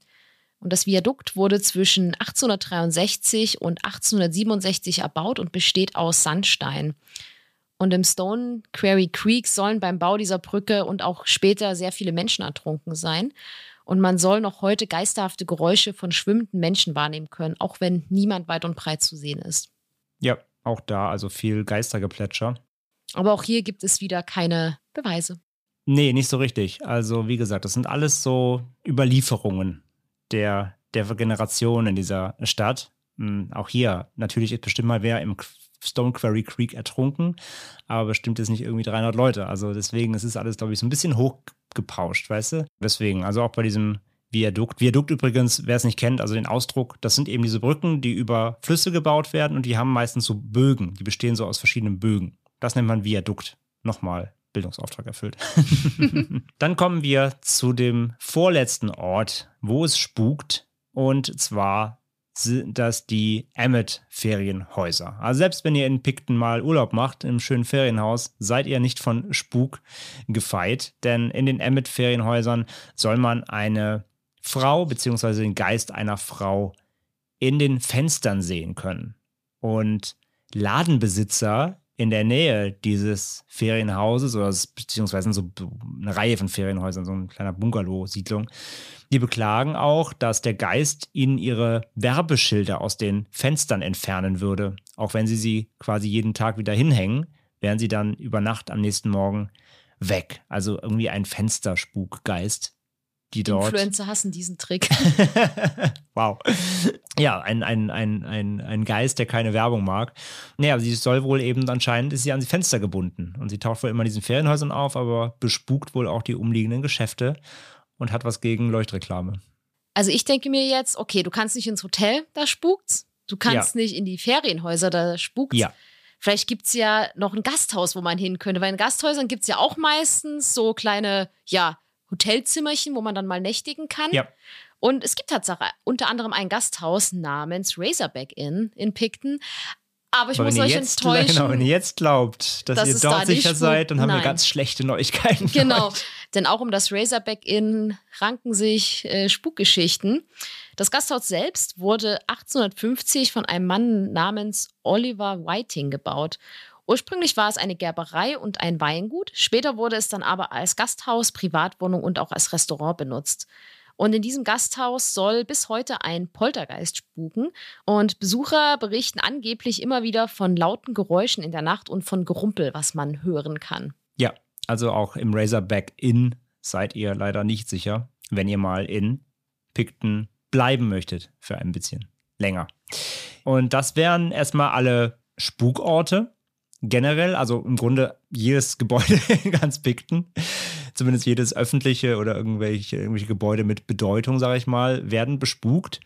Und das Viadukt wurde zwischen 1863 und 1867 erbaut und besteht aus Sandstein. Und im Stone Quarry Creek sollen beim Bau dieser Brücke und auch später sehr viele Menschen ertrunken sein. Und man soll noch heute geisterhafte Geräusche von schwimmenden Menschen wahrnehmen können, auch wenn niemand weit und breit zu sehen ist. Ja, auch da also viel Geistergeplätscher. Aber auch hier gibt es wieder keine Beweise. Nee, nicht so richtig. Also, wie gesagt, das sind alles so Überlieferungen der, der Generation in dieser Stadt. Hm, auch hier, natürlich ist bestimmt mal wer im Stone Quarry Creek ertrunken, aber bestimmt ist nicht irgendwie 300 Leute. Also deswegen ist es alles, glaube ich, so ein bisschen hochgepauscht, weißt du? Deswegen, also auch bei diesem Viadukt. Viadukt übrigens, wer es nicht kennt, also den Ausdruck, das sind eben diese Brücken, die über Flüsse gebaut werden und die haben meistens so Bögen. Die bestehen so aus verschiedenen Bögen. Das nennt man Viadukt. Nochmal Bildungsauftrag erfüllt. Dann kommen wir zu dem vorletzten Ort, wo es spukt. Und zwar sind das die Emmet-Ferienhäuser. Also selbst wenn ihr in Picton mal Urlaub macht, im schönen Ferienhaus, seid ihr nicht von Spuk gefeit. Denn in den Emmet-Ferienhäusern soll man eine Frau bzw. den Geist einer Frau in den Fenstern sehen können. Und Ladenbesitzer in der Nähe dieses Ferienhauses oder beziehungsweise so eine Reihe von Ferienhäusern, so ein kleiner Bungalow-Siedlung, die beklagen auch, dass der Geist ihnen ihre Werbeschilder aus den Fenstern entfernen würde. Auch wenn sie sie quasi jeden Tag wieder hinhängen, wären sie dann über Nacht am nächsten Morgen weg. Also irgendwie ein Fensterspukgeist, die dort. Influencer hassen diesen Trick. wow. Ja, ein, ein, ein, ein, ein Geist, der keine Werbung mag. Naja, sie soll wohl eben anscheinend, ist sie an die Fenster gebunden. Und sie taucht wohl immer in diesen Ferienhäusern auf, aber bespukt wohl auch die umliegenden Geschäfte und hat was gegen Leuchtreklame. Also ich denke mir jetzt, okay, du kannst nicht ins Hotel, da spukt's. Du kannst Ja. nicht in die Ferienhäuser, da spukt's. Ja. Vielleicht gibt es ja noch ein Gasthaus, wo man hin könnte. Weil in Gasthäusern gibt es ja auch meistens so kleine, ja, Hotelzimmerchen, wo man dann mal nächtigen kann. Ja. Und es gibt tatsächlich unter anderem ein Gasthaus namens Razorback Inn in Picton. Aber ich Aber muss euch enttäuschen. genau, wenn ihr jetzt glaubt, dass dass ihr dort da sicher seid, dann haben wir nein. ganz schlechte Neuigkeiten. Genau, denn auch um das Razorback Inn ranken sich äh, Spukgeschichten. Das Gasthaus selbst wurde 1850 von einem Mann namens Oliver Whiting gebaut. Ursprünglich war es eine Gerberei und ein Weingut, später wurde es dann aber als Gasthaus, Privatwohnung und auch als Restaurant benutzt. Und in diesem Gasthaus soll bis heute ein Poltergeist spuken. Und Besucher berichten angeblich immer wieder von lauten Geräuschen in der Nacht und von Gerumpel, was man hören kann. Ja, also auch im Razorback Inn seid ihr leider nicht sicher, wenn ihr mal in Picton bleiben möchtet für ein bisschen länger. Und das wären erstmal alle Spukorte generell, also im Grunde jedes Gebäude in ganz Picton, zumindest jedes öffentliche oder irgendwelche, irgendwelche Gebäude mit Bedeutung, sage ich mal, werden bespukt.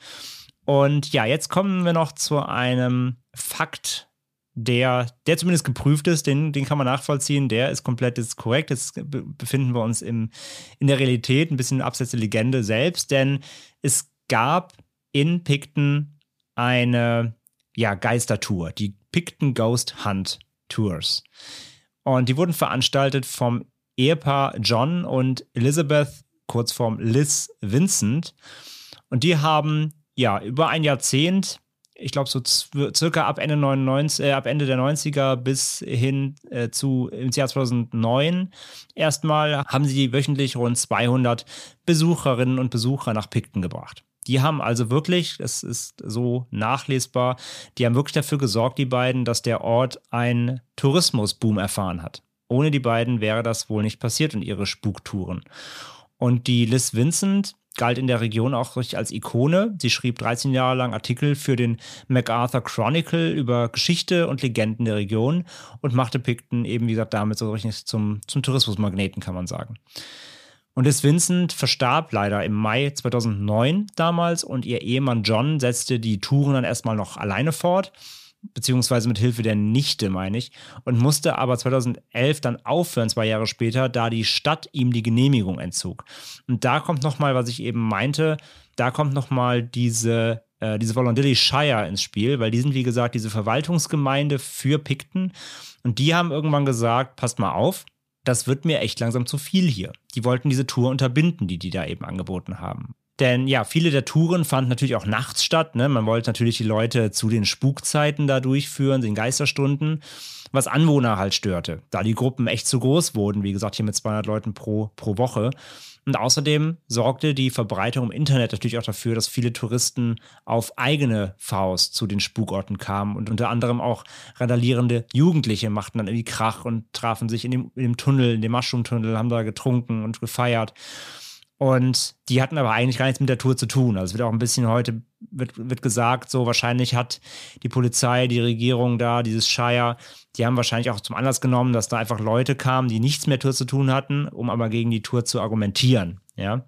Und ja, jetzt kommen wir noch zu einem Fakt, der, der zumindest geprüft ist, den, den kann man nachvollziehen, der ist komplett ist korrekt. Jetzt be- befinden wir uns im, in der Realität, ein bisschen abseits der Legende selbst, denn es gab in Picton eine ja, Geistertour, die Picton Ghost Hunt Tours. Und die wurden veranstaltet vom Ehepaar John und Elizabeth, kurzform Liz Vincent. Und die haben ja über ein Jahrzehnt, ich glaube so circa ab Ende, 99, äh, ab Ende der 90er bis hin äh, zu ins Jahr 2009 erstmal, haben sie wöchentlich rund 200 Besucherinnen und Besucher nach Picton gebracht. Die haben also wirklich, es ist so nachlesbar, die haben wirklich dafür gesorgt, die beiden, dass der Ort einen Tourismusboom erfahren hat. Ohne die beiden wäre das wohl nicht passiert und ihre Spuktouren. Und die Liz Vincent galt in der Region auch richtig als Ikone. Sie schrieb 13 Jahre lang Artikel für den MacArthur Chronicle über Geschichte und Legenden der Region und machte Picton eben, wie gesagt, damit so richtig zum, zum Tourismusmagneten, kann man sagen. Und Liz Vincent verstarb leider im Mai 2009 damals und ihr Ehemann John setzte die Touren dann erstmal noch alleine fort, beziehungsweise mit Hilfe der Nichte, meine ich, und musste aber 2011 dann aufhören, zwei Jahre später, da die Stadt ihm die Genehmigung entzog. Und da kommt nochmal, was ich eben meinte, da kommt nochmal diese, äh, diese Volondilly Shire ins Spiel, weil die sind, wie gesagt, diese Verwaltungsgemeinde für Picton und die haben irgendwann gesagt, passt mal auf, das wird mir echt langsam zu viel hier. Die wollten diese Tour unterbinden, die die da eben angeboten haben. Denn ja, viele der Touren fanden natürlich auch nachts statt. Ne? Man wollte natürlich die Leute zu den Spukzeiten da durchführen, den Geisterstunden, was Anwohner halt störte, da die Gruppen echt zu groß wurden, wie gesagt, hier mit 200 Leuten pro, pro Woche. Und außerdem sorgte die Verbreitung im Internet natürlich auch dafür, dass viele Touristen auf eigene Faust zu den Spukorten kamen und unter anderem auch randalierende Jugendliche machten dann irgendwie Krach und trafen sich in dem, in dem Tunnel, in dem Mushroom-Tunnel, haben da getrunken und gefeiert. Und die hatten aber eigentlich gar nichts mit der Tour zu tun. Also es wird auch ein bisschen heute wird, wird gesagt, so wahrscheinlich hat die Polizei, die Regierung da, dieses Shire, die haben wahrscheinlich auch zum Anlass genommen, dass da einfach Leute kamen, die nichts mehr Tour zu tun hatten, um aber gegen die Tour zu argumentieren. Ja.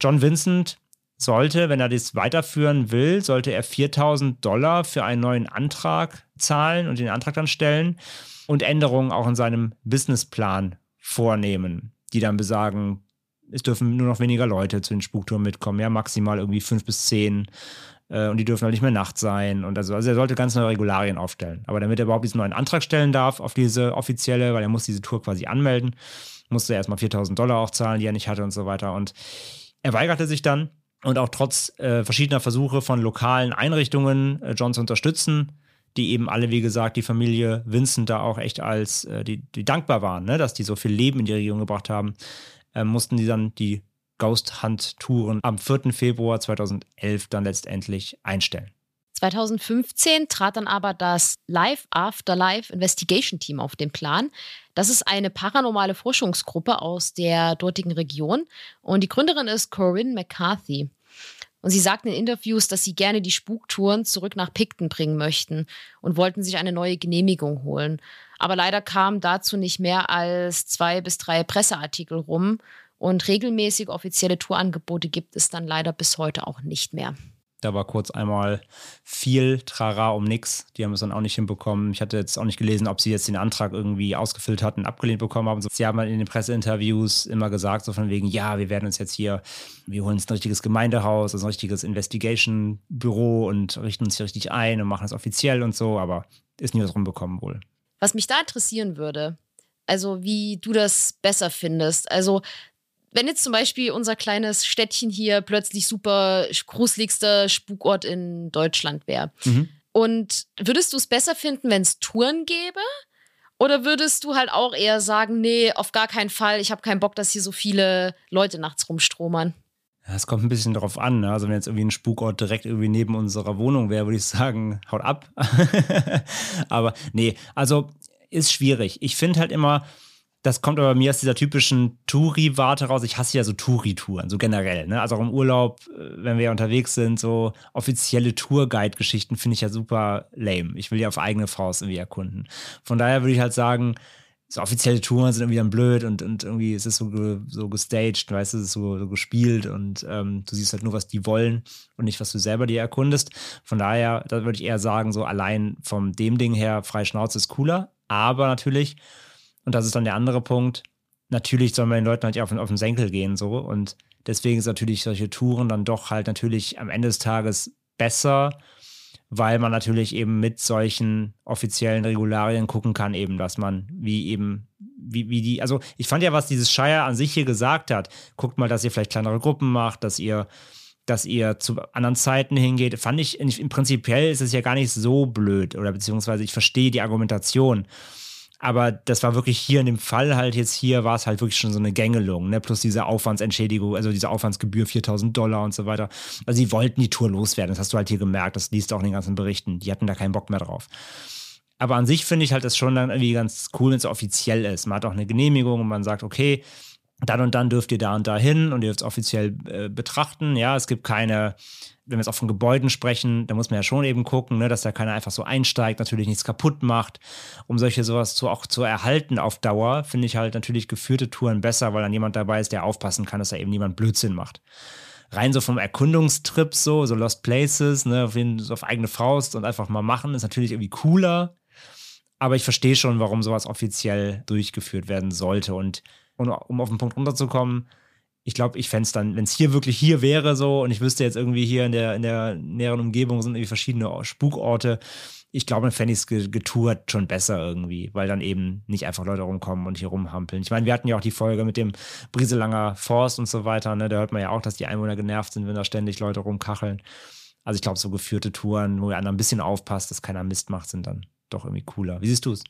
John Vincent sollte, wenn er das weiterführen will, sollte er 4000 Dollar für einen neuen Antrag zahlen und den Antrag dann stellen und Änderungen auch in seinem Businessplan vornehmen, die dann besagen, es dürfen nur noch weniger Leute zu den Spuktouren mitkommen, ja, maximal irgendwie fünf bis zehn äh, und die dürfen halt nicht mehr Nacht sein. Und also, also er sollte ganz neue Regularien aufstellen. Aber damit er überhaupt diesen neuen Antrag stellen darf auf diese offizielle, weil er muss diese Tour quasi anmelden, musste er erstmal 4000 Dollar auch zahlen, die er nicht hatte und so weiter. Und er weigerte sich dann. Und auch trotz äh, verschiedener Versuche von lokalen Einrichtungen äh, John zu unterstützen, die eben alle, wie gesagt, die Familie Vincent da auch echt als, äh, die, die dankbar waren, ne, dass die so viel Leben in die Region gebracht haben, äh, mussten die dann die Ghost Hunt Touren am 4. Februar 2011 dann letztendlich einstellen. 2015 trat dann aber das Life After Life Investigation Team auf den Plan. Das ist eine paranormale Forschungsgruppe aus der dortigen Region und die Gründerin ist Corinne McCarthy. Und sie sagten in Interviews, dass sie gerne die Spuktouren zurück nach Picton bringen möchten und wollten sich eine neue Genehmigung holen. Aber leider kamen dazu nicht mehr als zwei bis drei Presseartikel rum und regelmäßig offizielle Tourangebote gibt es dann leider bis heute auch nicht mehr. Da war kurz einmal viel Trara um nix. Die haben es dann auch nicht hinbekommen. Ich hatte jetzt auch nicht gelesen, ob sie jetzt den Antrag irgendwie ausgefüllt hatten, abgelehnt bekommen haben. Sie haben in den Presseinterviews immer gesagt, so von wegen, ja, wir werden uns jetzt hier, wir holen uns ein richtiges Gemeindehaus, also ein richtiges Investigation-Büro und richten uns hier richtig ein und machen es offiziell und so, aber ist nie was rumbekommen wohl. Was mich da interessieren würde, also wie du das besser findest. Also wenn jetzt zum Beispiel unser kleines Städtchen hier plötzlich super gruseligster Spukort in Deutschland wäre. Mhm. Und würdest du es besser finden, wenn es Touren gäbe? Oder würdest du halt auch eher sagen, nee, auf gar keinen Fall, ich habe keinen Bock, dass hier so viele Leute nachts rumstromern? Ja, es kommt ein bisschen darauf an. Ne? Also wenn jetzt irgendwie ein Spukort direkt irgendwie neben unserer Wohnung wäre, würde ich sagen, haut ab. Aber nee, also ist schwierig. Ich finde halt immer, das kommt aber mir aus dieser typischen Touri-Warte raus. Ich hasse ja so Touri-Touren, so generell. Ne? Also auch im Urlaub, äh, wenn wir unterwegs sind, so offizielle Tourguide-Geschichten finde ich ja super lame. Ich will die auf eigene Faust irgendwie erkunden. Von daher würde ich halt sagen, so offizielle Touren sind irgendwie dann blöd und, und irgendwie ist es so, so gestaged, weißt du, es ist so, so gespielt und ähm, du siehst halt nur, was die wollen und nicht, was du selber dir erkundest. Von daher, da würde ich eher sagen, so allein vom dem Ding her, frei Schnauze ist cooler. Aber natürlich, und das ist dann der andere Punkt. Natürlich soll man den Leuten halt auf, auf den Senkel gehen, so. Und deswegen ist natürlich solche Touren dann doch halt natürlich am Ende des Tages besser, weil man natürlich eben mit solchen offiziellen Regularien gucken kann, eben, dass man wie eben, wie, wie die, also ich fand ja, was dieses Shire an sich hier gesagt hat, guckt mal, dass ihr vielleicht kleinere Gruppen macht, dass ihr, dass ihr zu anderen Zeiten hingeht, fand ich, im Prinzipiell ist es ja gar nicht so blöd oder beziehungsweise ich verstehe die Argumentation. Aber das war wirklich hier in dem Fall halt jetzt hier war es halt wirklich schon so eine Gängelung, ne? Plus diese Aufwandsentschädigung, also diese Aufwandsgebühr 4000 Dollar und so weiter. Also sie wollten die Tour loswerden. Das hast du halt hier gemerkt. Das liest du auch in den ganzen Berichten. Die hatten da keinen Bock mehr drauf. Aber an sich finde ich halt das schon dann irgendwie ganz cool, wenn es offiziell ist. Man hat auch eine Genehmigung und man sagt, okay, dann und dann dürft ihr da und da hin und ihr dürft es offiziell äh, betrachten. Ja, es gibt keine, wenn wir jetzt auch von Gebäuden sprechen, da muss man ja schon eben gucken, ne, dass da keiner einfach so einsteigt, natürlich nichts kaputt macht. Um solche sowas zu, auch zu erhalten auf Dauer, finde ich halt natürlich geführte Touren besser, weil dann jemand dabei ist, der aufpassen kann, dass da eben niemand Blödsinn macht. Rein so vom Erkundungstrip so, so Lost Places, ne, auf, jeden, so auf eigene Faust und einfach mal machen, ist natürlich irgendwie cooler. Aber ich verstehe schon, warum sowas offiziell durchgeführt werden sollte. Und und um auf den Punkt runterzukommen, ich glaube, ich fände es dann, wenn es hier wirklich hier wäre so und ich wüsste jetzt irgendwie hier in der, in der näheren Umgebung sind irgendwie verschiedene Spukorte, ich glaube, dann fände ich es getourt schon besser irgendwie, weil dann eben nicht einfach Leute rumkommen und hier rumhampeln. Ich meine, wir hatten ja auch die Folge mit dem Brieselanger Forst und so weiter, ne? da hört man ja auch, dass die Einwohner genervt sind, wenn da ständig Leute rumkacheln. Also ich glaube, so geführte Touren, wo einer ein bisschen aufpasst, dass keiner Mist macht, sind dann doch irgendwie cooler. Wie siehst du es?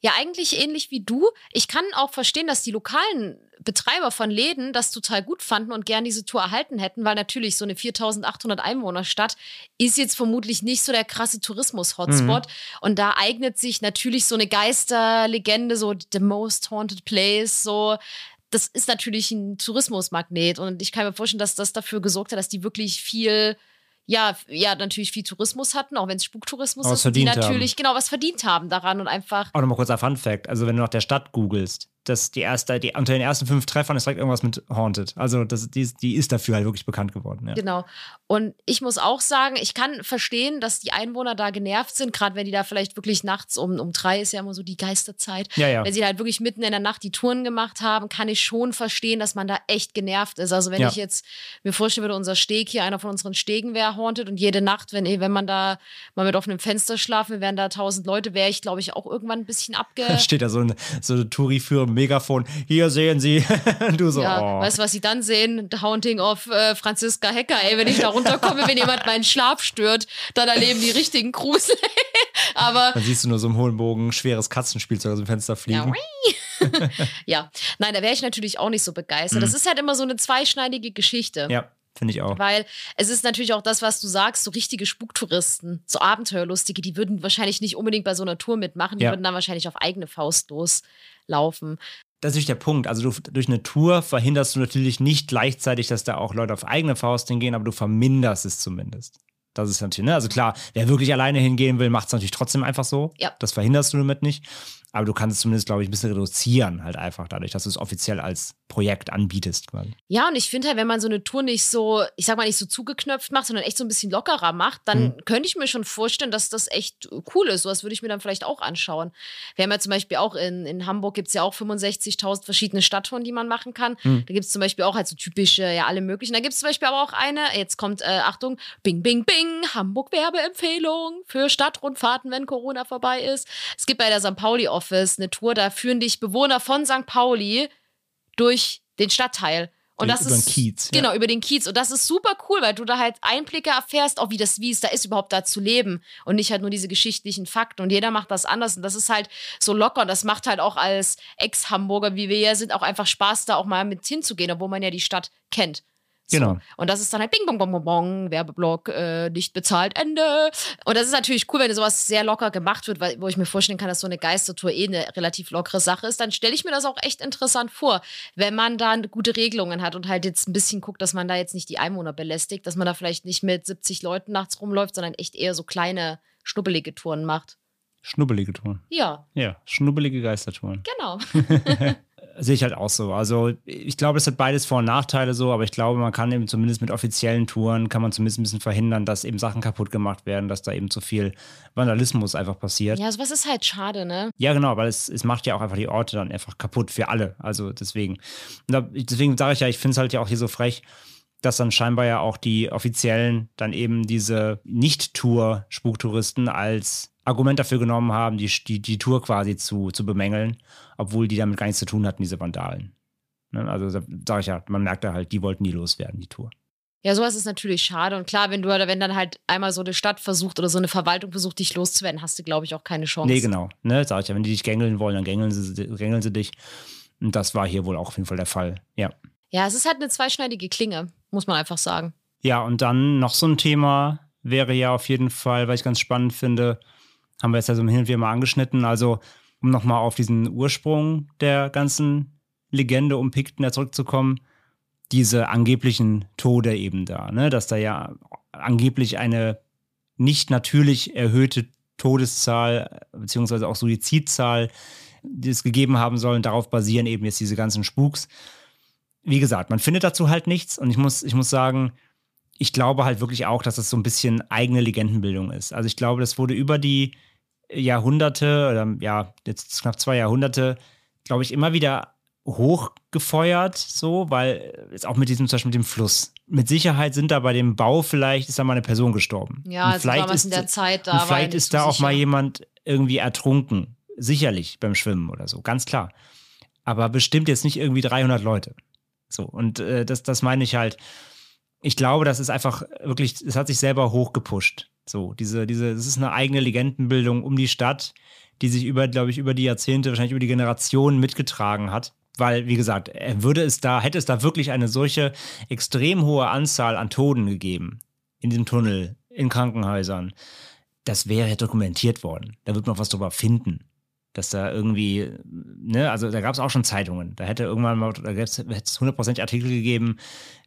Ja, eigentlich ähnlich wie du. Ich kann auch verstehen, dass die lokalen Betreiber von Läden das total gut fanden und gern diese Tour erhalten hätten, weil natürlich so eine 4800 Einwohner Stadt ist jetzt vermutlich nicht so der krasse Tourismus-Hotspot. Mhm. Und da eignet sich natürlich so eine Geisterlegende, so The Most Haunted Place, so das ist natürlich ein Tourismusmagnet und ich kann mir vorstellen, dass das dafür gesorgt hat, dass die wirklich viel ja, ja, natürlich viel Tourismus hatten, auch wenn es Spuktourismus ist, die natürlich genau was verdient haben daran und einfach Auch nochmal kurzer Fun Fact. Also, wenn du nach der Stadt googelst, dass die erste, die, unter den ersten fünf Treffern ist direkt irgendwas mit Haunted. Also, das, die, ist- die ist dafür halt wirklich bekannt geworden. Ja. Genau. Und ich muss auch sagen, ich kann verstehen, dass die Einwohner da genervt sind, gerade wenn die da vielleicht wirklich nachts um, um drei ist ja immer so die Geisterzeit. Ja, ja. Wenn sie halt wirklich mitten in der Nacht die Touren gemacht haben, kann ich schon verstehen, dass man da echt genervt ist. Also wenn Ja. ich jetzt mir vorstellen würde, unser Steg hier, einer von unseren Stegen wäre haunted und jede Nacht, wenn, wenn man da mal mit offenem Fenster schlafen, wir wären da tausend Leute, wäre ich, glaube ich, auch irgendwann ein bisschen abge... Steht da so ein, so ein Touri-Führer, Megafon. Hier sehen Sie. du so, Ja, oh. weißt du, was sie dann sehen? The Haunting of äh, Franziska Hecker. Ey, wenn ich da runterkomme, wenn jemand meinen Schlaf stört, dann erleben die richtigen Grusel. Aber Dann siehst du nur so im hohen Bogen schweres Katzenspielzeug aus dem Fenster fliegen. ja, nein, da wäre ich natürlich auch nicht so begeistert. Das ist halt immer so eine zweischneidige Geschichte. Mhm. Ja, finde ich auch. Weil es ist natürlich auch das, was du sagst, so richtige Spuktouristen, so Abenteuerlustige, die würden wahrscheinlich nicht unbedingt bei so einer Tour mitmachen, die Ja. würden dann wahrscheinlich auf eigene Faust loslaufen. Das ist natürlich der Punkt. Also du, durch eine Tour verhinderst du natürlich nicht gleichzeitig, dass da auch Leute auf eigene Faust hingehen, aber du verminderst es zumindest. Das ist natürlich, ne? Also klar, wer wirklich alleine hingehen will, macht es natürlich trotzdem einfach so. Ja. Das verhinderst du damit nicht. Aber du kannst es zumindest, glaube ich, ein bisschen reduzieren, halt einfach dadurch, dass du es offiziell als Projekt anbietest. Quasi. Ja, und ich finde halt, wenn man so eine Tour nicht so, ich sag mal, nicht so zugeknöpft macht, sondern echt so ein bisschen lockerer macht, dann Mhm. könnte ich mir schon vorstellen, dass das echt cool ist. Sowas würde ich mir dann vielleicht auch anschauen. Wir haben ja zum Beispiel auch in, in Hamburg gibt es ja auch 65.000 verschiedene Stadttouren, die man machen kann. Mhm. Da gibt es zum Beispiel auch halt so typische, ja, alle möglichen. Da gibt es zum Beispiel aber auch eine, jetzt kommt, äh, Achtung, Bing, Bing, Bing, Hamburg Werbeempfehlung für Stadtrundfahrten, wenn Corona vorbei ist. Es gibt bei der St. Pauli Office eine Tour, da führen dich Bewohner von St. Pauli durch den Stadtteil. Und das über den ist Kiez, ja. genau über den Kiez und das ist super cool, weil du da halt Einblicke erfährst, auch wie das wie es da ist überhaupt da zu leben und nicht halt nur diese geschichtlichen Fakten und jeder macht das anders und das ist halt so locker und das macht halt auch als Ex-Hamburger, wie wir ja sind, auch einfach Spaß da auch mal mit hinzugehen, obwohl man ja die Stadt kennt. So. Genau. Und das ist dann halt Bing, Bong, Bong, Bong, Bong, Werbeblock, äh, nicht bezahlt, Ende. Und das ist natürlich cool, wenn sowas sehr locker gemacht wird, weil, wo ich mir vorstellen kann, dass so eine Geistertour eh eine relativ lockere Sache ist. Dann stelle ich mir das auch echt interessant vor, wenn man da gute Regelungen hat und halt jetzt ein bisschen guckt, dass man da jetzt nicht die Einwohner belästigt, dass man da vielleicht nicht mit 70 Leuten nachts rumläuft, sondern echt eher so kleine, schnubbelige Touren macht. Schnubbelige Touren. Ja, Ja, schnubbelige Geistertouren. genau. Sehe ich halt auch so. Also ich glaube, es hat beides Vor- und Nachteile so, aber ich glaube, man kann eben zumindest mit offiziellen Touren, kann man zumindest ein bisschen verhindern, dass eben Sachen kaputt gemacht werden, dass da eben zu viel Vandalismus einfach passiert. Ja, sowas ist halt schade, ne? Ja, genau, weil es, es macht ja auch einfach die Orte dann einfach kaputt für alle. Also deswegen. Und da, deswegen sage ich ja, ich finde es halt ja auch hier so frech, dass dann scheinbar ja auch die Offiziellen dann eben diese Nicht-Tour-Spuktouristen als Argument dafür genommen haben, die, die, die Tour quasi zu, zu bemängeln, obwohl die damit gar nichts zu tun hatten, diese Vandalen. Ne? Also da sage ich ja, man merkt da halt, die wollten die loswerden, die Tour. Ja, sowas ist natürlich schade. Und klar, wenn du oder wenn dann halt einmal so eine Stadt versucht oder so eine Verwaltung versucht, dich loszuwerden, hast du, glaube ich, auch keine Chance. Nee, genau. Ne, sag ich ja, wenn die dich gängeln wollen, dann gängeln sie, gängeln sie dich. Und das war hier wohl auch auf jeden Fall der Fall. Ja. Ja, es ist halt eine zweischneidige Klinge, muss man einfach sagen. Ja, und dann noch so ein Thema wäre ja auf jeden Fall, weil ich ganz spannend finde, haben wir jetzt ja so hin und wieder mal angeschnitten. Also, um nochmal auf diesen Ursprung der ganzen Legende um Picton zurückzukommen, diese angeblichen Tode eben da, ne? Dass da ja angeblich eine nicht natürlich erhöhte Todeszahl beziehungsweise auch Suizidzahl, die es gegeben haben sollen, darauf basieren eben jetzt diese ganzen Spuks. Wie gesagt, man findet dazu halt nichts und ich muss, ich muss sagen, ich glaube halt wirklich auch, dass das so ein bisschen eigene Legendenbildung ist. Also ich glaube, das wurde über die Jahrhunderte oder ja, jetzt knapp zwei Jahrhunderte, glaube ich, immer wieder hochgefeuert, so, weil jetzt auch mit diesem, zum Beispiel mit dem Fluss. Mit Sicherheit sind da bei dem Bau vielleicht, ist da mal eine Person gestorben. Ja, also vielleicht ist, in der Zeit, da vielleicht ist da auch mal sicher. jemand irgendwie ertrunken. Sicherlich beim Schwimmen oder so, ganz klar. Aber bestimmt jetzt nicht irgendwie 300 Leute. So, und äh, das, das meine ich halt. Ich glaube, das ist einfach wirklich, es hat sich selber hochgepusht. So, diese, diese, das ist eine eigene Legendenbildung um die Stadt, die sich über, glaube ich, über die Jahrzehnte, wahrscheinlich über die Generationen mitgetragen hat. Weil, wie gesagt, er würde es da, hätte es da wirklich eine solche extrem hohe Anzahl an Toten gegeben in dem Tunnel, in Krankenhäusern, das wäre dokumentiert worden. Da wird man was drüber finden. Dass da irgendwie, ne, also da gab es auch schon Zeitungen. Da hätte irgendwann mal, da hätte es hundertprozentig Artikel gegeben,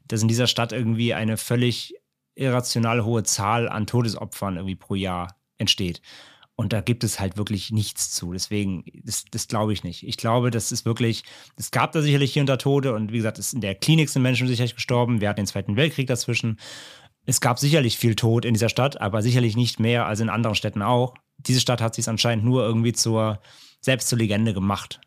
dass in dieser Stadt irgendwie eine völlig irrational hohe Zahl an Todesopfern irgendwie pro Jahr entsteht. Und da gibt es halt wirklich nichts zu. Deswegen, das, das glaube ich nicht. Ich glaube, das ist wirklich, es gab da sicherlich hier und da Tote und wie gesagt, es in der Klinik sind Menschen sicherlich gestorben. Wir hatten den Zweiten Weltkrieg dazwischen. Es gab sicherlich viel Tod in dieser Stadt, aber sicherlich nicht mehr als in anderen Städten auch. Diese Stadt hat sich anscheinend nur irgendwie zur, selbst zur Legende gemacht.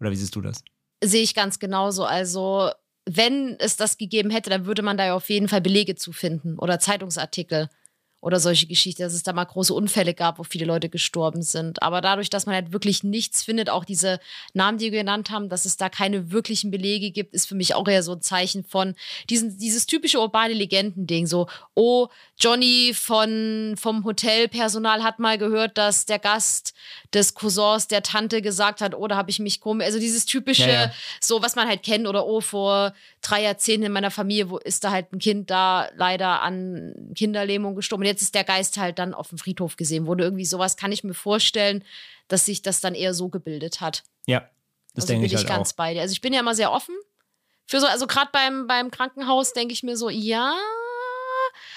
Oder wie siehst du das? Sehe ich ganz genauso. Also, wenn es das gegeben hätte, dann würde man da ja auf jeden Fall Belege zu finden oder Zeitungsartikel oder solche Geschichten, dass es da mal große Unfälle gab, wo viele Leute gestorben sind. Aber dadurch, dass man halt wirklich nichts findet, auch diese Namen, die wir genannt haben, dass es da keine wirklichen Belege gibt, ist für mich auch eher so ein Zeichen von diesen, dieses typische urbane Legenden-Ding. So, oh, Johnny von, vom Hotelpersonal hat mal gehört, dass der Gast des Cousins der Tante gesagt hat, oh, da habe ich mich komisch. Also dieses typische, Ja, ja. so was man halt kennt, oder oh, vor drei Jahrzehnten in meiner Familie, wo ist da halt ein Kind da leider an Kinderlähmung gestorben. Und jetzt ist der Geist halt dann auf dem Friedhof gesehen wurde. Irgendwie sowas kann ich mir vorstellen, dass sich das dann eher so gebildet hat. Ja, das also denke bin ich ich halt ganz auch. bei dir. Also ich bin ja immer sehr offen für so, also gerade beim, beim Krankenhaus denke ich mir so, ja.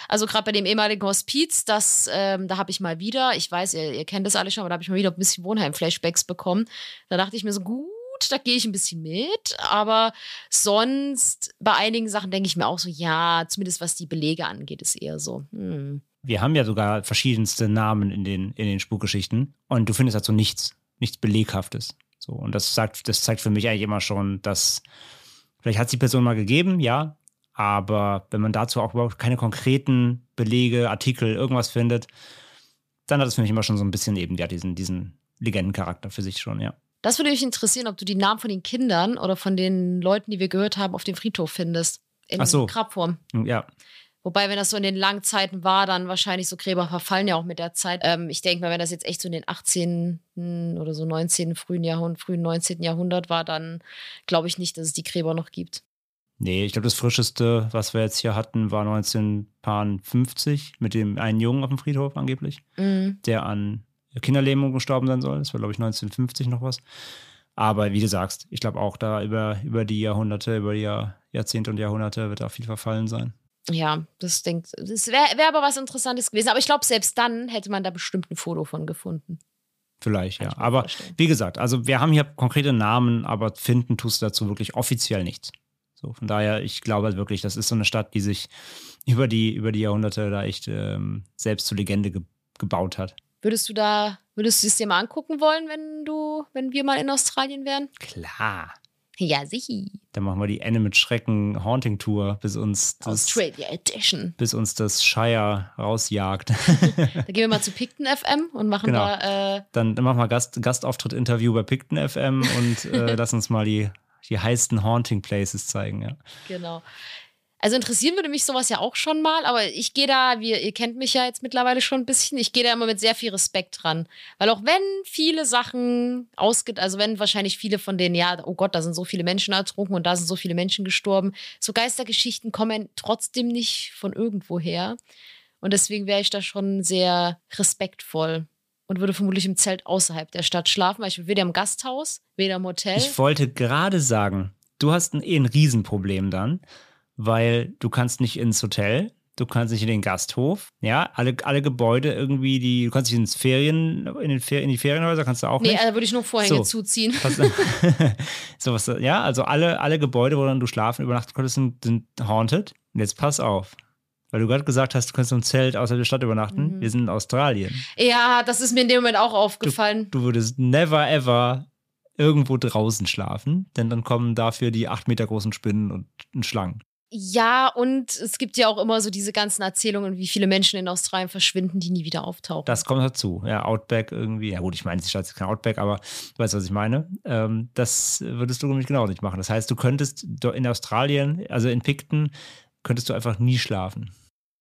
Also gerade bei dem ehemaligen Hospiz, das, ähm, da habe ich mal wieder, ich weiß, ihr, ihr kennt das alle schon, aber da habe ich mal wieder ein bisschen Wohnheim-Flashbacks bekommen. Da dachte ich mir so, gut, da gehe ich ein bisschen mit, aber sonst bei einigen Sachen denke ich mir auch so, ja, zumindest was die Belege angeht, ist eher so, hm. Wir haben ja sogar verschiedenste Namen in den, in den Spukgeschichten und du findest dazu nichts, nichts Beleghaftes. So, und das sagt, das zeigt für mich eigentlich immer schon, dass vielleicht hat es die Person mal gegeben, ja, aber wenn man dazu auch überhaupt keine konkreten Belege, Artikel, irgendwas findet, dann hat es für mich immer schon so ein bisschen eben ja, diesen, diesen Legendencharakter für sich schon, ja. Das würde mich interessieren, ob du die Namen von den Kindern oder von den Leuten, die wir gehört haben, auf dem Friedhof findest. In Ach so. Grabform. Ja, Wobei, wenn das so in den langen Zeiten war, dann wahrscheinlich so Gräber verfallen ja auch mit der Zeit. Ähm, ich denke mal, wenn das jetzt echt so in den 18. oder so 19. frühen Jahrhundert, frühen 19. Jahrhundert war, dann glaube ich nicht, dass es die Gräber noch gibt. Nee, ich glaube, das frischeste, was wir jetzt hier hatten, war 1950 mit dem einen Jungen auf dem Friedhof angeblich, Mhm. der an Kinderlähmung gestorben sein soll. Das war, glaube ich, 1950 noch was. Aber wie du sagst, ich glaube auch da über, über die Jahrhunderte, über die Jahr, Jahrzehnte und Jahrhunderte wird da viel verfallen sein. Ja, das denkt, das wäre wär aber was Interessantes gewesen. Aber ich glaube, selbst dann hätte man da bestimmt ein Foto von gefunden. Vielleicht, Kann ja. Aber vorstellen. wie gesagt, also wir haben hier konkrete Namen, aber finden tust du dazu wirklich offiziell nichts. So, von daher, ich glaube halt wirklich, das ist so eine Stadt, die sich über die, über die Jahrhunderte da echt ähm, selbst zur Legende ge gebaut hat. Würdest du da, würdest du es dir mal angucken wollen, wenn du, wenn wir mal in Australien wären? Klar. Ja, sicher. Dann machen wir die Ende mit Schrecken Haunting Tour, bis uns das, Australia Edition. bis uns das Shire rausjagt. Da gehen wir mal zu Picton FM und machen Genau. da äh, Dann, dann machen wir Gast, Gastauftritt-Interview bei Picton FM und äh, lass uns mal die, die heißesten Haunting Places zeigen. Ja. Genau. Also interessieren würde mich sowas ja auch schon mal, aber ich gehe da, wie, ihr kennt mich ja jetzt mittlerweile schon ein bisschen, ich gehe da immer mit sehr viel Respekt dran. Weil auch wenn viele Sachen ausgeht, also wenn wahrscheinlich viele von denen, ja, oh Gott, da sind so viele Menschen ertrunken und da sind so viele Menschen gestorben, so Geistergeschichten kommen trotzdem nicht von irgendwo her. Und deswegen wäre ich da schon sehr respektvoll und würde vermutlich im Zelt außerhalb der Stadt schlafen, weil ich bin weder im Gasthaus, weder im Hotel. Ich wollte gerade sagen, du hast ein, eh ein Riesenproblem dann, weil du kannst nicht ins Hotel, du kannst nicht in den Gasthof, ja, alle, alle Gebäude irgendwie, die, du kannst nicht ins Ferien, in, den Fer in die Ferienhäuser kannst du auch nee, nicht. da würde ich nur Vorhänge So. zuziehen. Was, so was, ja, also alle, alle Gebäude, wo dann du schlafen übernachten konntest, sind, sind haunted. Und jetzt pass auf. Weil du gerade gesagt hast, du kannst im Zelt außerhalb der Stadt übernachten. Mhm. Wir sind in Australien. Ja, das ist mir in dem Moment auch aufgefallen. Du würdest never ever irgendwo draußen schlafen, denn dann kommen dafür die acht Meter großen Spinnen und, Schlangen. ja, und es gibt ja auch immer so diese ganzen Erzählungen, wie viele Menschen in Australien verschwinden, die nie wieder auftauchen. Das kommt dazu. Ja, Outback irgendwie. Ja, gut, ich meine, die Stadt ist kein Outback, aber du weißt, was ich meine. Ähm, das würdest du nämlich genau nicht machen. Das heißt, du könntest in Australien, also in Picton, könntest du einfach nie schlafen.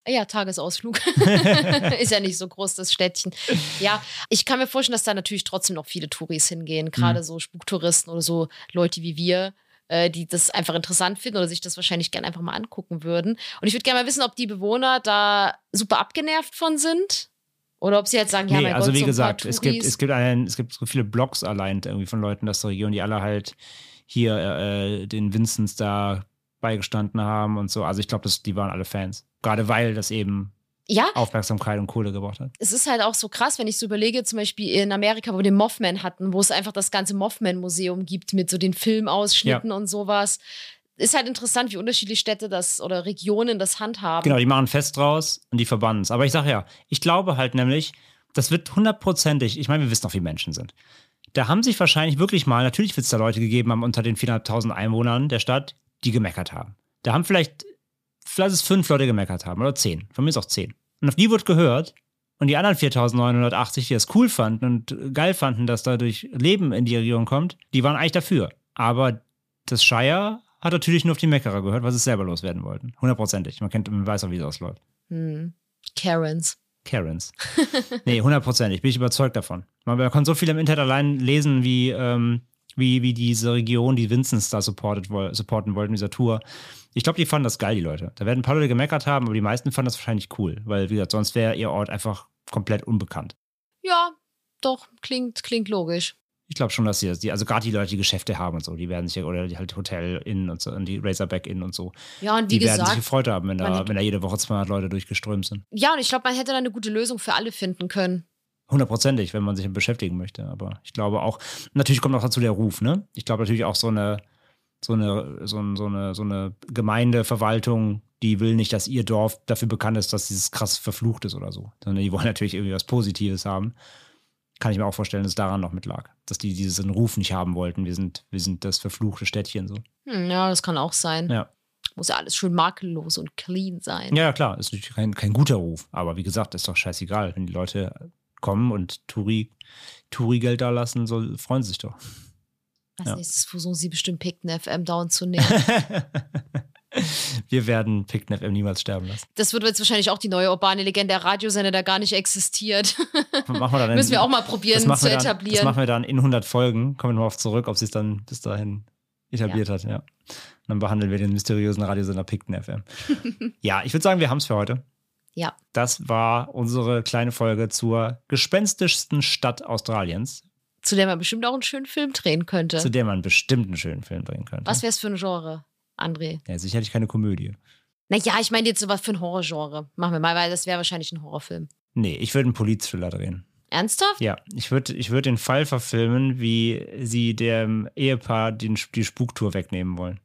Ja, Tagesausflug. ist ja nicht so groß, das Städtchen. Ja, ich kann mir vorstellen, dass da natürlich trotzdem noch viele Touris hingehen, gerade so Spuktouristen oder so Leute wie wir. äh, Die das einfach interessant finden oder sich das wahrscheinlich gerne einfach mal angucken würden. Und ich würde gerne mal wissen, ob die Bewohner da super abgenervt von sind Oder ob sie jetzt sagen, ja, nee, mein also Gott, wie so ein gesagt, es gibt, es, gibt einen, es gibt so viele Blogs allein irgendwie von Leuten aus der Region, die alle halt hier äh, den Vincents da beigestanden haben und so. Also ich glaube, die waren alle Fans. Gerade weil das eben ja, Aufmerksamkeit und Kohle gebracht hat. es ist halt auch so krass, wenn ich so überlege, zum Beispiel in Amerika, wo wir den Mothman hatten, wo es einfach das ganze Mothman-Museum gibt mit so den Filmausschnitten und sowas. Ist halt interessant, wie unterschiedliche Städte das oder Regionen das handhaben. Genau, die machen Fest draus und die verbannen es. Aber ich sage ja, ich glaube halt nämlich, das wird hundertprozentig, ich meine, wir wissen doch, wie Menschen sind. Da haben sich wahrscheinlich wirklich mal, natürlich wird es da Leute gegeben haben unter den 400.000 Einwohnern der Stadt, die gemeckert haben. Da haben vielleicht, vielleicht es fünf Leute gemeckert haben oder zehn. Von mir ist auch zehn. Und auf die wird gehört. Und die anderen 4.980, die das cool fanden und geil fanden, dass dadurch Leben in die Region kommt, die waren eigentlich dafür. Aber das Shire hat natürlich nur auf die Meckerer gehört, weil sie es selber loswerden wollten. Hundertprozentig. Man kennt, man weiß auch, wie es ausläuft. Hm. Karens. Karens. nee, hundertprozentig. Bin ich überzeugt davon. Man, man kann so viel im Internet allein lesen, wie, ähm, wie, wie diese Region, die Vincents da supportet, supporten wollten, dieser Tour. Ich glaube, die fanden das geil, die Leute. Da werden ein paar Leute gemeckert haben, aber die meisten fanden das wahrscheinlich cool, weil, wie gesagt, sonst wäre ihr Ort einfach komplett unbekannt. Ja, doch, klingt, klingt logisch. Ich glaube schon, dass sie die, also gerade die Leute, die Geschäfte haben und so, die werden sich ja, oder die halt Hotel Inn und so, und die Razorback Inn und so, Ja, und wie die werden sich gesagt, gefreut haben, wenn da, wenn da jede Woche 200 Leute durchgeströmt sind. ja, und ich glaube, man hätte da eine gute Lösung für alle finden können. Hundertprozentig, wenn man sich damit beschäftigen möchte. Aber ich glaube auch, natürlich kommt noch dazu der Ruf, ne? Ich glaube natürlich auch so eine, so eine, so, ein- so eine, so eine Gemeindeverwaltung, die will nicht, dass ihr Dorf dafür bekannt ist, dass dieses krass verflucht ist oder so. Sondern die wollen natürlich irgendwie was Positives haben. Kann ich mir auch vorstellen, dass es daran noch mit lag. Dass die diesen Ruf nicht haben wollten. Wir sind, wir sind das verfluchte Städtchen so. Hm, ja, das kann auch sein. Ja. Muss ja alles schön makellos und clean sein. Ja, klar, ist natürlich kein, kein guter Ruf. Aber wie gesagt, ist doch scheißegal. Wenn die Leute kommen und Touri, Touri-Geld da lassen, so, freuen sie sich doch. Als Ja. nächstes versuchen sie bestimmt Picton FM down zu nehmen. Wir werden Pickton FM niemals sterben lassen. das wird jetzt wahrscheinlich auch die neue urbane Legende, der Radiosender, der gar nicht existiert. Machen wir dann Müssen wir auch mal das probieren zu dann, Das etablieren. machen wir dann in 100 Folgen. Kommen wir mal auf zurück, ob sie es dann bis dahin etabliert hat. Ja. Und dann behandeln wir den mysteriösen Radiosender Pickton FM. ja, ich würde sagen, wir haben es für heute. Ja. Das war unsere kleine Folge zur gespenstischsten Stadt Australiens, Zu der man bestimmt auch einen schönen Film drehen könnte. zu der man bestimmt einen schönen Film drehen könnte. Was wäre es für ein Genre, André? Ja, sicherlich keine Komödie. Naja, ich meine jetzt so was für ein Horrorgenre. Machen wir mal, weil das wäre wahrscheinlich ein Horrorfilm. Nee, ich würde einen Polit-Thriller drehen. Ernsthaft? Ja, ich würde ich würd den Fall verfilmen, wie sie dem Ehepaar den, die Spuktour wegnehmen wollen.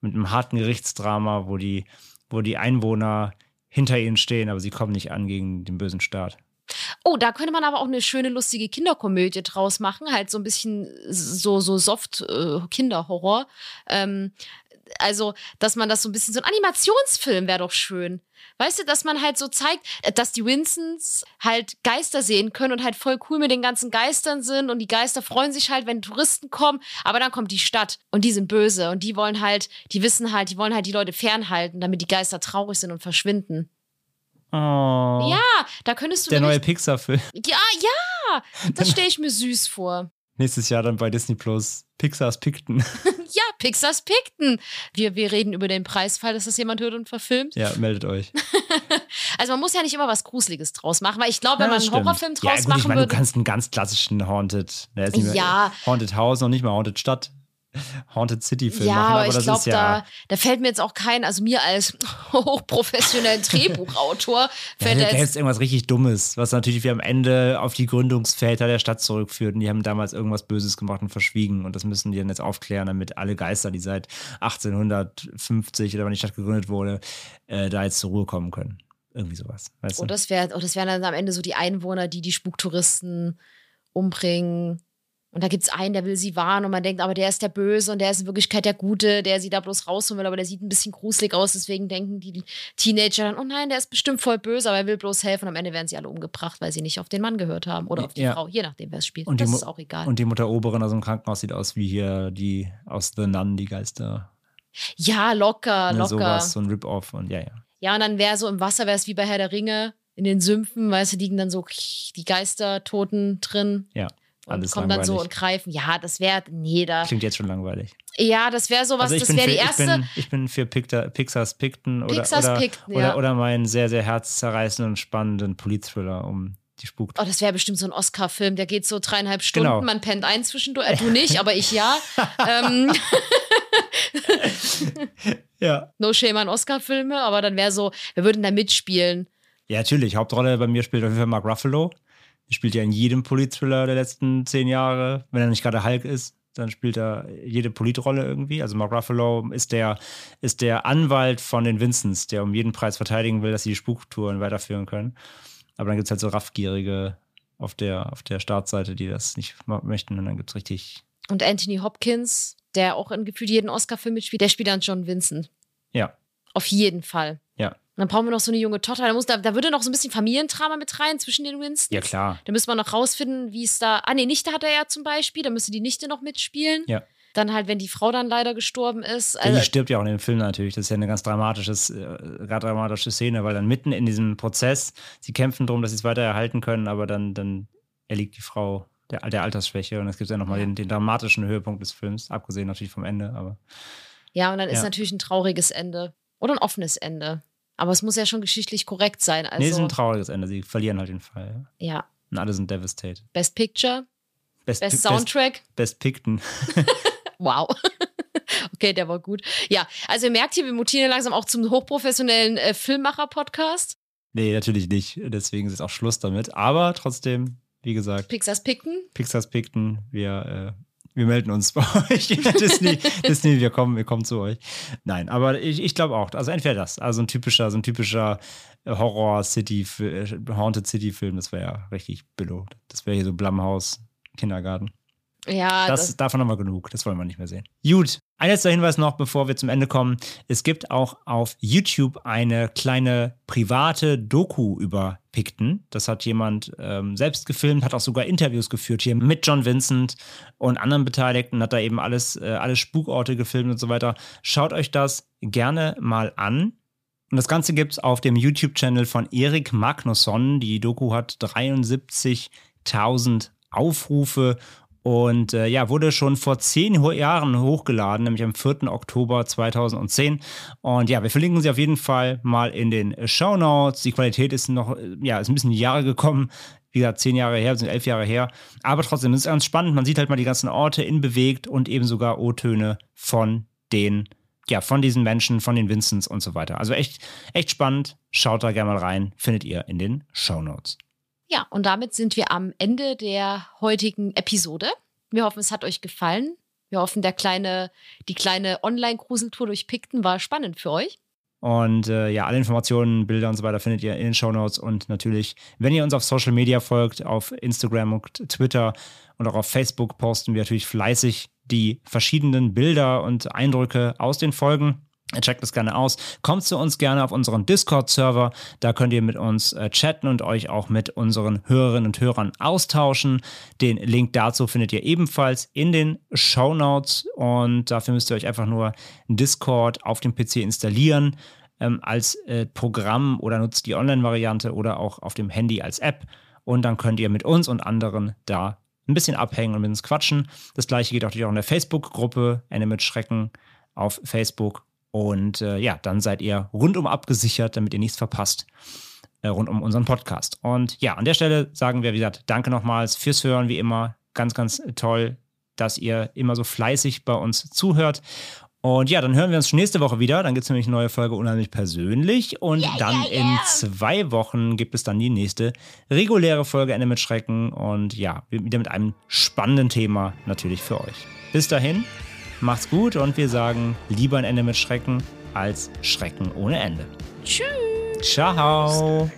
Mit einem harten Gerichtsdrama, wo die, wo die Einwohner hinter ihnen stehen, aber sie kommen nicht an gegen den bösen Staat. Oh, da könnte man aber auch eine schöne, lustige Kinderkomödie draus machen. Halt so ein bisschen so, so Soft-Kinderhorror. ähm, also, dass man das so ein bisschen, so ein Animationsfilm wäre doch schön. Weißt du, dass man halt so zeigt, äh, dass die Winsons halt Geister sehen können und halt voll cool mit den ganzen Geistern sind und die Geister freuen sich halt, wenn Touristen kommen, aber dann kommt die Stadt und die sind böse und die wollen halt, die wissen halt, die wollen halt die Leute fernhalten, damit die Geister traurig sind und verschwinden. Oh, Ja, da könntest du der neue Pixar-Film. ja, ja, das stelle ich mir süß vor. Nächstes Jahr dann bei Disney Plus. Pixars Picton. Ja, Pixars Picton. Wir, wir reden über den Preisfall, dass das jemand hört und verfilmt. ja, meldet euch. Also man muss ja nicht immer was Gruseliges draus machen, weil ich glaube, wenn Ja, man einen stimmt. Horrorfilm Ja, draus gut, machen ich meine, du würde. kannst einen ganz klassischen Haunted, mehr, Ja. Haunted House, noch nicht mal Haunted Stadt, Haunted City Film Ja, machen, aber aber ich glaube, ja... da, da fällt mir jetzt auch kein, also mir als hochprofessionellen Drehbuchautor, Ja, fällt da da jetzt irgendwas richtig Dummes, was natürlich wie am Ende auf die Gründungsväter der Stadt zurückführt. Und die haben damals irgendwas Böses gemacht und verschwiegen. Und das müssen die dann jetzt aufklären, damit alle Geister, die seit 1850 oder wann die Stadt gegründet wurde, äh, da jetzt zur Ruhe kommen können. Irgendwie sowas. Weißt Oh, das wäre, oh, das wären dann am Ende so die Einwohner, die die Spuktouristen umbringen. Und da gibt es einen, der will sie warnen und man denkt, aber der ist der Böse und der ist in Wirklichkeit der Gute, der sie da bloß rausholen will, aber der sieht ein bisschen gruselig aus. Deswegen denken die Teenager dann, oh nein, der ist bestimmt voll böse, aber er will bloß helfen. Und am Ende werden sie alle umgebracht, weil sie nicht auf den Mann gehört haben oder auf die Ja. Frau, je nachdem, wer es spielt. Und die das ist auch egal. Und die Mutter Oberin aus dem Krankenhaus sieht aus wie hier die aus The Nun, die Geister. ja, locker, Ne, locker. sowas, so ein Rip-Off und ja, ja. Ja, und dann wäre so im Wasser, wäre es wie bei Herr der Ringe, in den Sümpfen, weißt du, liegen dann so die Geistertoten drin. Ja, Und alles kommen dann so langweilig. und greifen. Ja, das wäre, nee, da. Klingt jetzt schon langweilig. Ja, das wäre sowas, Also das wäre die erste. ich bin, ich bin für Picta, Pixars Picton oder, Pixars oder, Picton, oder, ja. oder meinen sehr, sehr herzzerreißenden und spannenden Polit-Thriller um die spukt. Oh, das wäre bestimmt so ein Oscar-Film, der geht so dreieinhalb Stunden, Genau. man pennt ein zwischendurch. Äh, du nicht, aber ich ja. ähm, Ja. no shame an Oscar-Filme, aber dann wäre so, wir würden da mitspielen. Ja, natürlich. Hauptrolle bei mir spielt auf jeden Fall Mark Ruffalo. Spielt ja in jedem Polit-Thriller der letzten zehn Jahre. Wenn er nicht gerade Hulk ist, dann spielt er jede Politrolle irgendwie. Also Mark Ruffalo ist der, ist der Anwalt von den Vincents, der um jeden Preis verteidigen will, dass sie die Spuktouren weiterführen können. Aber dann gibt es halt so raffgierige auf der, auf der Startseite, die das nicht möchten. Und dann gibt es richtig, Und Anthony Hopkins, der auch in gefühlt jeden Oscar-Film mitspielt, der spielt dann John Vincent. ja, Auf jeden Fall. ja, Und dann brauchen wir noch so eine junge Tochter. Da, muss, da, da würde noch so ein bisschen Familiendrama mit rein zwischen den Winstons. ja klar. Da müssen wir noch rausfinden, wie es da. Ah, nee, Nichte hat er ja zum Beispiel. Da müsste die Nichte noch mitspielen. Ja. Dann halt, wenn die Frau dann leider gestorben ist. Die Also, stirbt ja auch in dem Film natürlich. Das ist ja eine ganz dramatisches, äh, ganz dramatische Szene, weil dann mitten in diesem Prozess, sie kämpfen darum, dass sie es weiter erhalten können, aber dann, dann erliegt die Frau der, der Altersschwäche und es gibt ja nochmal den, den dramatischen Höhepunkt des Films, abgesehen natürlich vom Ende, aber ja, und dann ist Ja. natürlich ein trauriges Ende. Oder ein offenes Ende. Aber es muss ja schon geschichtlich korrekt sein. Also, nee, es ist ein trauriges Ende. Sie verlieren halt den Fall. Ja. ja. Und alle sind devastated. Best Picture, Best, Best Best, Soundtrack. Best Picton. Wow. okay, der war gut. Ja, also ihr merkt hier, wir mutieren langsam auch zum hochprofessionellen äh, Filmmacher-Podcast. nee, natürlich nicht. Deswegen ist auch Schluss damit. Aber trotzdem, wie gesagt, Pixars Picken. Pixars Picton, wir, äh, wir melden uns bei euch. Disney, Disney, wir kommen, wir kommen zu euch. Nein, aber ich, ich glaube auch, also entweder das, also ein typischer, so ein typischer Horror-City, Haunted City-Film, das wäre ja richtig billo. Das wäre hier so Blumhouse, Kindergarten. Ja, Das, das, davon haben wir genug, das wollen wir nicht mehr sehen. Gut, ein letzter Hinweis noch, bevor wir zum Ende kommen. Es gibt auch auf YouTube eine kleine private Doku über Picton. Das hat jemand ähm, selbst gefilmt, hat auch sogar Interviews geführt hier mit John Vincent und anderen Beteiligten, hat da eben alles, äh, alle Spukorte gefilmt und so weiter. Schaut euch das gerne mal an. Und das Ganze gibt es auf dem YouTube-Channel von Erik Magnusson. Die Doku hat 73.000 Aufrufe und äh, ja, wurde schon vor zehn Jahren hochgeladen, nämlich am 4. Oktober 2010. Und ja, wir verlinken sie auf jeden Fall mal in den Show Notes. Die Qualität ist noch, äh, ja, ist ein bisschen Jahre gekommen. Wie gesagt, zehn Jahre her, sind elf Jahre her. Aber trotzdem ist es ganz spannend. Man sieht halt mal die ganzen Orte in bewegt und eben sogar O-Töne von den, ja, von diesen Menschen, von den Vincents und so weiter. Also echt, echt spannend. Schaut da gerne mal rein. Findet ihr in den Show Notes. Ja, und damit sind wir am Ende der heutigen Episode. Wir hoffen, es hat euch gefallen. Wir hoffen, der kleine, die kleine Online-Gruseltour durch Picton war spannend für euch. Und äh, ja, alle Informationen, Bilder und so weiter findet ihr in den Show Notes. Und natürlich, wenn ihr uns auf Social Media folgt, auf Instagram und Twitter und auch auf Facebook, posten wir natürlich fleißig die verschiedenen Bilder und Eindrücke aus den Folgen. Checkt das gerne aus. Kommt zu uns gerne auf unseren Discord-Server. Da könnt ihr mit uns äh, chatten und euch auch mit unseren Hörerinnen und Hörern austauschen. Den Link dazu findet ihr ebenfalls in den Show Notes. Und dafür müsst ihr euch einfach nur Discord auf dem PC installieren ähm, als äh, Programm oder nutzt die Online-Variante oder auch auf dem Handy als App. Und dann könnt ihr mit uns und anderen da ein bisschen abhängen und mit uns quatschen. Das gleiche geht auch natürlich auch in der Facebook-Gruppe Ende mit Schrecken auf Facebook. Und äh, ja, dann seid ihr rundum abgesichert, damit ihr nichts verpasst äh, rund um unseren Podcast. Und ja, an der Stelle sagen wir, wie gesagt, danke nochmals fürs Hören, wie immer. Ganz, ganz toll, dass ihr immer so fleißig bei uns zuhört. Und ja, dann hören wir uns schon nächste Woche wieder. Dann gibt es nämlich eine neue Folge unheimlich persönlich. Und dann in zwei Wochen gibt es dann die nächste reguläre Folge Ende mit Schrecken. Und ja, wieder mit einem spannenden Thema natürlich für euch. Bis dahin, macht's gut und wir sagen lieber ein Ende mit Schrecken als Schrecken ohne Ende. Tschüss. Ciao.